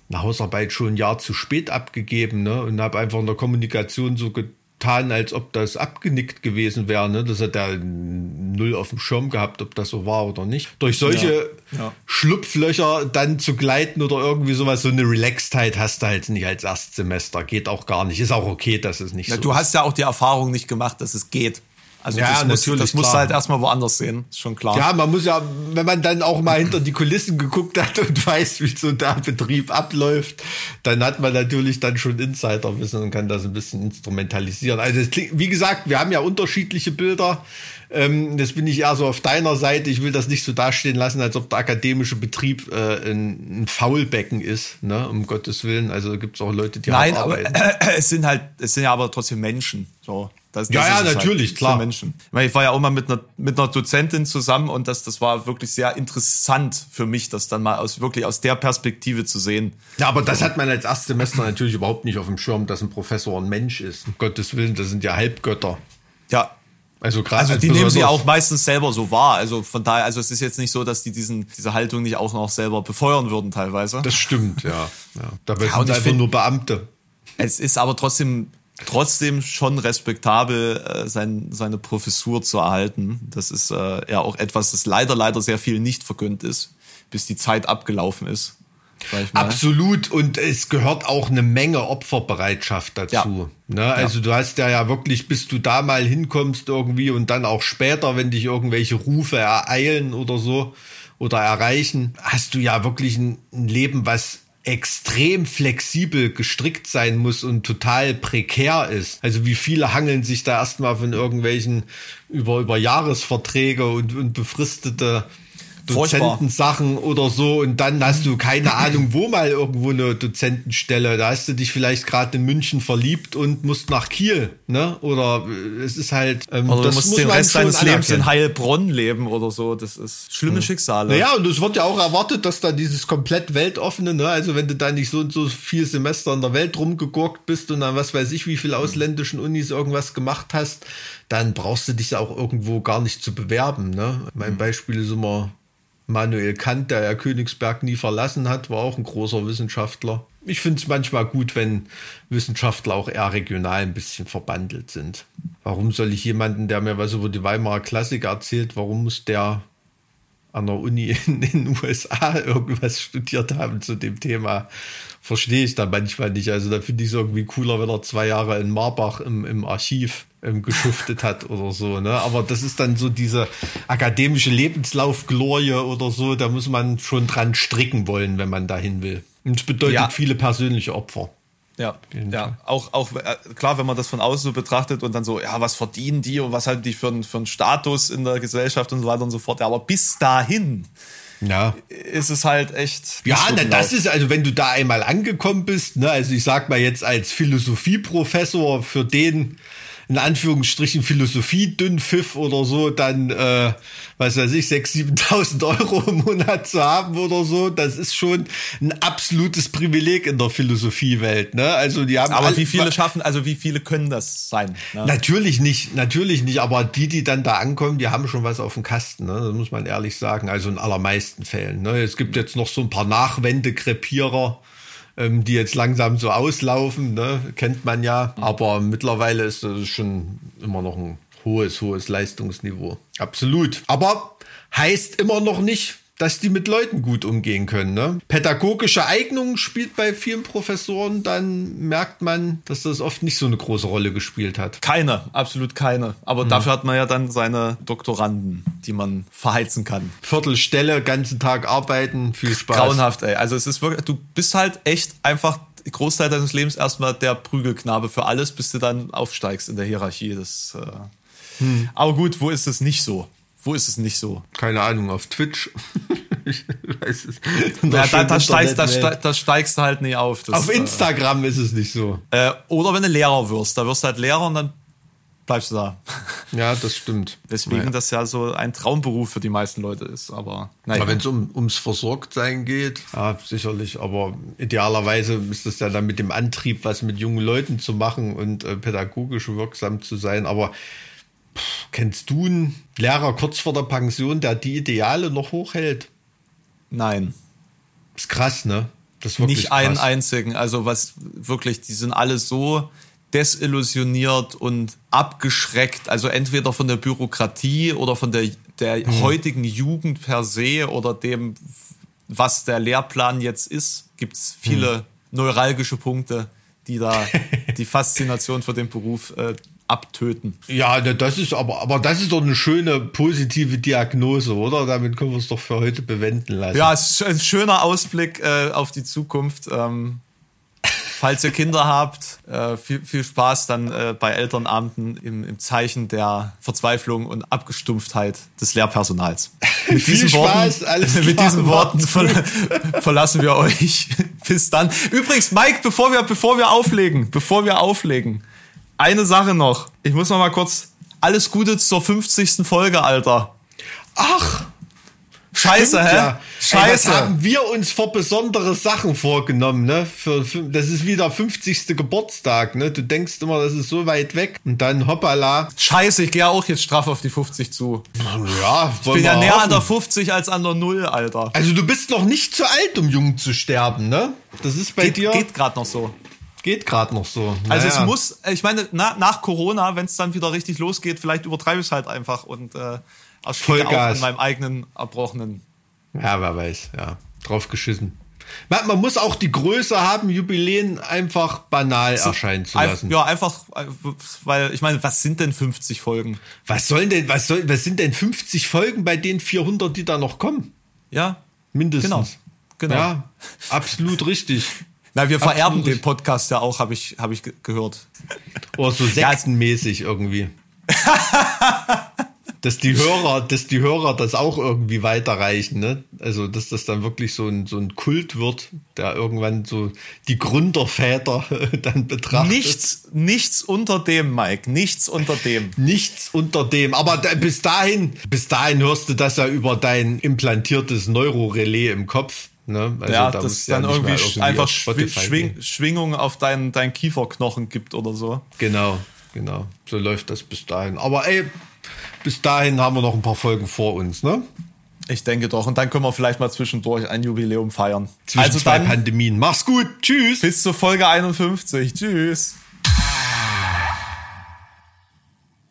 eine Hausarbeit schon ein Jahr zu spät abgegeben, ne, und habe einfach in der Kommunikation so getan, als ob das abgenickt gewesen wäre, ne, das hat er null auf dem Schirm gehabt, ob das so war oder nicht. Durch solche Ja, ja. Schlupflöcher dann zu gleiten oder irgendwie sowas, so eine Relaxedheit hast du halt nicht als Erstsemester. Geht auch gar nicht. Ist auch okay, dass es nicht Ja, so du ist. hast ja auch die Erfahrung nicht gemacht, dass es geht. Also Ja, das, muss, natürlich, das musst du halt erstmal woanders sehen, ist schon klar. Ja, man muss ja, wenn man dann auch mal hinter die Kulissen geguckt hat und weiß, wie so der Betrieb abläuft, dann hat man natürlich dann schon Insiderwissen und kann das ein bisschen instrumentalisieren. Also es klingt, wie gesagt, wir haben ja unterschiedliche Bilder. Ähm, das bin ich eher so auf deiner Seite. Ich will das nicht so dastehen lassen, als ob der akademische Betrieb äh, ein, ein Faulbecken ist, ne? um Gottes Willen. Also gibt es auch Leute, die Nein, aber arbeiten. es sind halt, es sind ja aber trotzdem Menschen. So, das, Ja, ja, ist es natürlich, sind klar. Menschen. Ich, meine, ich war ja auch mal mit einer, mit einer Dozentin zusammen und das, das war wirklich sehr interessant für mich, das dann mal aus, wirklich aus der Perspektive zu sehen. Ja, aber das hat man als Erstsemester natürlich überhaupt nicht auf dem Schirm, dass ein Professor ein Mensch ist. Um Gottes Willen, das sind ja Halbgötter. Ja. Also gerade Also als die nehmen sie auch meistens selber so wahr. Also von daher, also es ist jetzt nicht so, dass die diesen, diese Haltung nicht auch noch selber befeuern würden teilweise. Das stimmt, ja. ja. Dabei Ja, sind einfach find- nur Beamte. Es ist aber trotzdem trotzdem schon respektabel, äh, sein, seine Professur zu erhalten. Das ist äh, ja auch etwas, das leider, leider sehr viel nicht vergönnt ist, bis die Zeit abgelaufen ist. Absolut. Und es gehört auch eine Menge Opferbereitschaft dazu. Ne? Also du hast ja ja wirklich, bis du da mal hinkommst irgendwie und dann auch später, wenn dich irgendwelche Rufe ereilen oder so oder erreichen, hast du ja wirklich ein, ein Leben, was extrem flexibel gestrickt sein muss und total prekär ist. Also wie viele hangeln sich da erstmal von irgendwelchen über, über Jahresverträge und, und befristete. Dozentensachen oder so und dann hast du keine Ahnung, wo mal irgendwo eine Dozentenstelle. Da hast du dich vielleicht gerade in München verliebt und musst nach Kiel, ne? Oder äh, es ist halt. Ähm, Oder du das musst muss den Rest deines Lebens in. Heilbronn leben oder so. Das ist schlimme Schicksale. Naja, und es wird ja auch erwartet, dass da dieses komplett weltoffene, ne, also wenn du da nicht so und so viel Semester in der Welt rumgegurkt bist und dann was weiß ich, wie viel ausländischen Unis irgendwas gemacht hast, dann brauchst du dich auch irgendwo gar nicht zu bewerben, ne. Mein Beispiel ist immer Manuel Kant, der ja Königsberg nie verlassen hat, war auch ein großer Wissenschaftler. Ich finde es manchmal gut, wenn Wissenschaftler auch eher regional ein bisschen verbandelt sind. Warum soll ich jemanden, der mir was über die Weimarer Klassik erzählt, warum muss der an der Uni in den USA irgendwas studiert haben zu dem Thema, verstehe ich da manchmal nicht. Also da finde ich es irgendwie cooler, wenn er zwei Jahre in Marbach im, im Archiv ähm, geschuftet hat oder so. Ne? Aber das ist dann so diese akademische Lebenslaufglorie oder so, da muss man schon dran stricken wollen, wenn man dahin will. Und es bedeutet Ja. viele persönliche Opfer. Ja, ja. Auch, auch äh, klar, wenn man das von außen so betrachtet und dann so, ja, was verdienen die und was haben die für, einen- für einen Status in der Gesellschaft und so weiter und so fort. Ja, aber bis dahin Ja. ist es halt echt. Ja, na, das ist, also wenn du da einmal angekommen bist, ne, also ich sag mal jetzt als Philosophieprofessor, für den in Anführungsstrichen Philosophie-Dünnpfiff oder so, dann, äh, was weiß ich, 6.000, 7.000 Euro im Monat zu haben oder so, das ist schon ein absolutes Privileg in der Philosophiewelt, ne? Also die haben Aber wie viele schaffen, also wie viele können das sein? Ne? Natürlich nicht, natürlich nicht, aber die, die dann da ankommen, die haben schon was auf dem Kasten, ne? das muss man ehrlich sagen, also in allermeisten Fällen. Ne? Es gibt jetzt noch so ein paar Nachwendekrepierer, ähm, die jetzt langsam so auslaufen, ne? kennt man ja, aber mittlerweile ist das schon immer noch ein hohes, hohes Leistungsniveau. Absolut. Aber heißt immer noch nicht, dass die mit Leuten gut umgehen können. Ne? Pädagogische Eignung spielt bei vielen Professoren, dann merkt man, dass das oft nicht so eine große Rolle gespielt hat. Keine, absolut keine. Aber Mhm. dafür hat man ja dann seine Doktoranden, die man verheizen kann. Viertelstelle, ganzen Tag arbeiten, viel Spaß. Grauenhaft, ey. Also es ist wirklich, du bist halt echt einfach Großteil deines Lebens erstmal der Prügelknabe für alles, bis du dann aufsteigst in der Hierarchie. Das, äh Hm. Aber gut, wo ist es nicht so? Wo ist es nicht so? Keine Ahnung, auf Twitch. ich weiß es. Ja, da, da, steigst, da, da steigst du halt nie auf. Das, Auf Instagram ist es nicht so. Äh, oder wenn du Lehrer wirst, da wirst du halt Lehrer und dann bleibst du da. Ja, das stimmt. Weswegen Naja. das ja so ein Traumberuf für die meisten Leute ist. Aber naja. Aber wenn es um, ums Versorgtsein geht, ja, sicherlich. Aber idealerweise ist es ja dann mit dem Antrieb, was mit jungen Leuten zu machen und äh, pädagogisch wirksam zu sein. Aber pff, kennst du einen Lehrer kurz vor der Pension, der die Ideale noch hochhält? Nein. ist krass, ne? Das ist wirklich nicht einen krass. einzigen. Also was wirklich, die sind alle so desillusioniert und abgeschreckt. Also entweder von der Bürokratie oder von der, der Hm. heutigen Jugend per se oder dem, was der Lehrplan jetzt ist, gibt es viele Hm. neuralgische Punkte, die da die Faszination für den Beruf äh, abtöten. Ja, ne, das ist aber, aber das ist doch eine schöne positive Diagnose, oder? Damit können wir es doch für heute bewenden lassen. Ja, es ist ein schöner Ausblick äh, auf die Zukunft. Ähm, falls ihr Kinder habt, äh, viel, viel Spaß dann äh, bei Elternabenden im, im Zeichen der Verzweiflung und Abgestumpftheit des Lehrpersonals. Mit Viel Spaß, alles mit klar, diesen Worten ver verlassen wir euch. Bis dann. Übrigens, Mike, bevor wir, bevor wir auflegen, bevor wir auflegen, eine Sache noch. Ich muss noch mal kurz alles Gute zur 50. Folge, Alter. Ach, Scheiße, stimmt hä? ja. Ey, Scheiße. was haben wir uns vor besondere Sachen vorgenommen, ne? Für, für, das ist wieder 50. Geburtstag, ne? Du denkst immer, das ist so weit weg. Und dann hoppala. Scheiße, ich gehe auch jetzt straff auf die 50 zu. Ja, Ich bin ja näher an der 50 als an der Null, Alter. Also du bist noch nicht zu alt, um jung zu sterben, ne? Das ist bei Geht, dir. geht gerade noch so. Geht gerade noch so. Also Naja. es muss, ich meine, na, nach Corona, wenn es dann wieder richtig losgeht, vielleicht übertreibe ich es halt einfach und äh, ersticke auch Vollgas. an meinem eigenen Erbrochenen. Ja, wer weiß, ja. Drauf geschissen. Man, man muss auch die Größe haben, Jubiläen einfach banal erscheinen zu lassen. Ja, einfach, äh, weil ich meine, was sind denn 50 Folgen? Was sollen denn, was soll, was sind denn 50 Folgen bei den 400, die da noch kommen? Ja, Mindestens. Genau. Genau. Ja, absolut richtig. na, wir vererben Absolut den richtig. Podcast ja auch, habe ich, hab ich ge- gehört. Oder so sektenmäßig irgendwie. dass die Hörer, dass die Hörer das auch irgendwie weiterreichen, ne? Also, dass das dann wirklich so ein, so ein Kult wird, der irgendwann so die Gründerväter dann betrachtet. Nichts, nichts unter dem, Mike, nichts unter dem. Nichts unter dem. Aber da, bis dahin, bis dahin hörst du das ja über dein implantiertes Neurorelais im Kopf. Ne? Also ja, da das ja dann mehr irgendwie, einfach Schwing. Schwingungen auf deinen dein Kieferknochen gibt oder so. Genau, genau. So läuft das bis dahin. Aber ey, bis dahin haben wir noch ein paar Folgen vor uns, ne? Ich denke doch. Und dann können wir vielleicht mal zwischendurch ein Jubiläum feiern. Zwischen also zwei dann Pandemien. Mach's gut. Tschüss. bis zur Folge 51. Tschüss.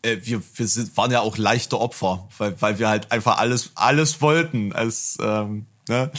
Äh, wir wir sind, waren ja auch leichte Opfer, weil, weil wir halt einfach alles, alles wollten. Als, ähm, ne?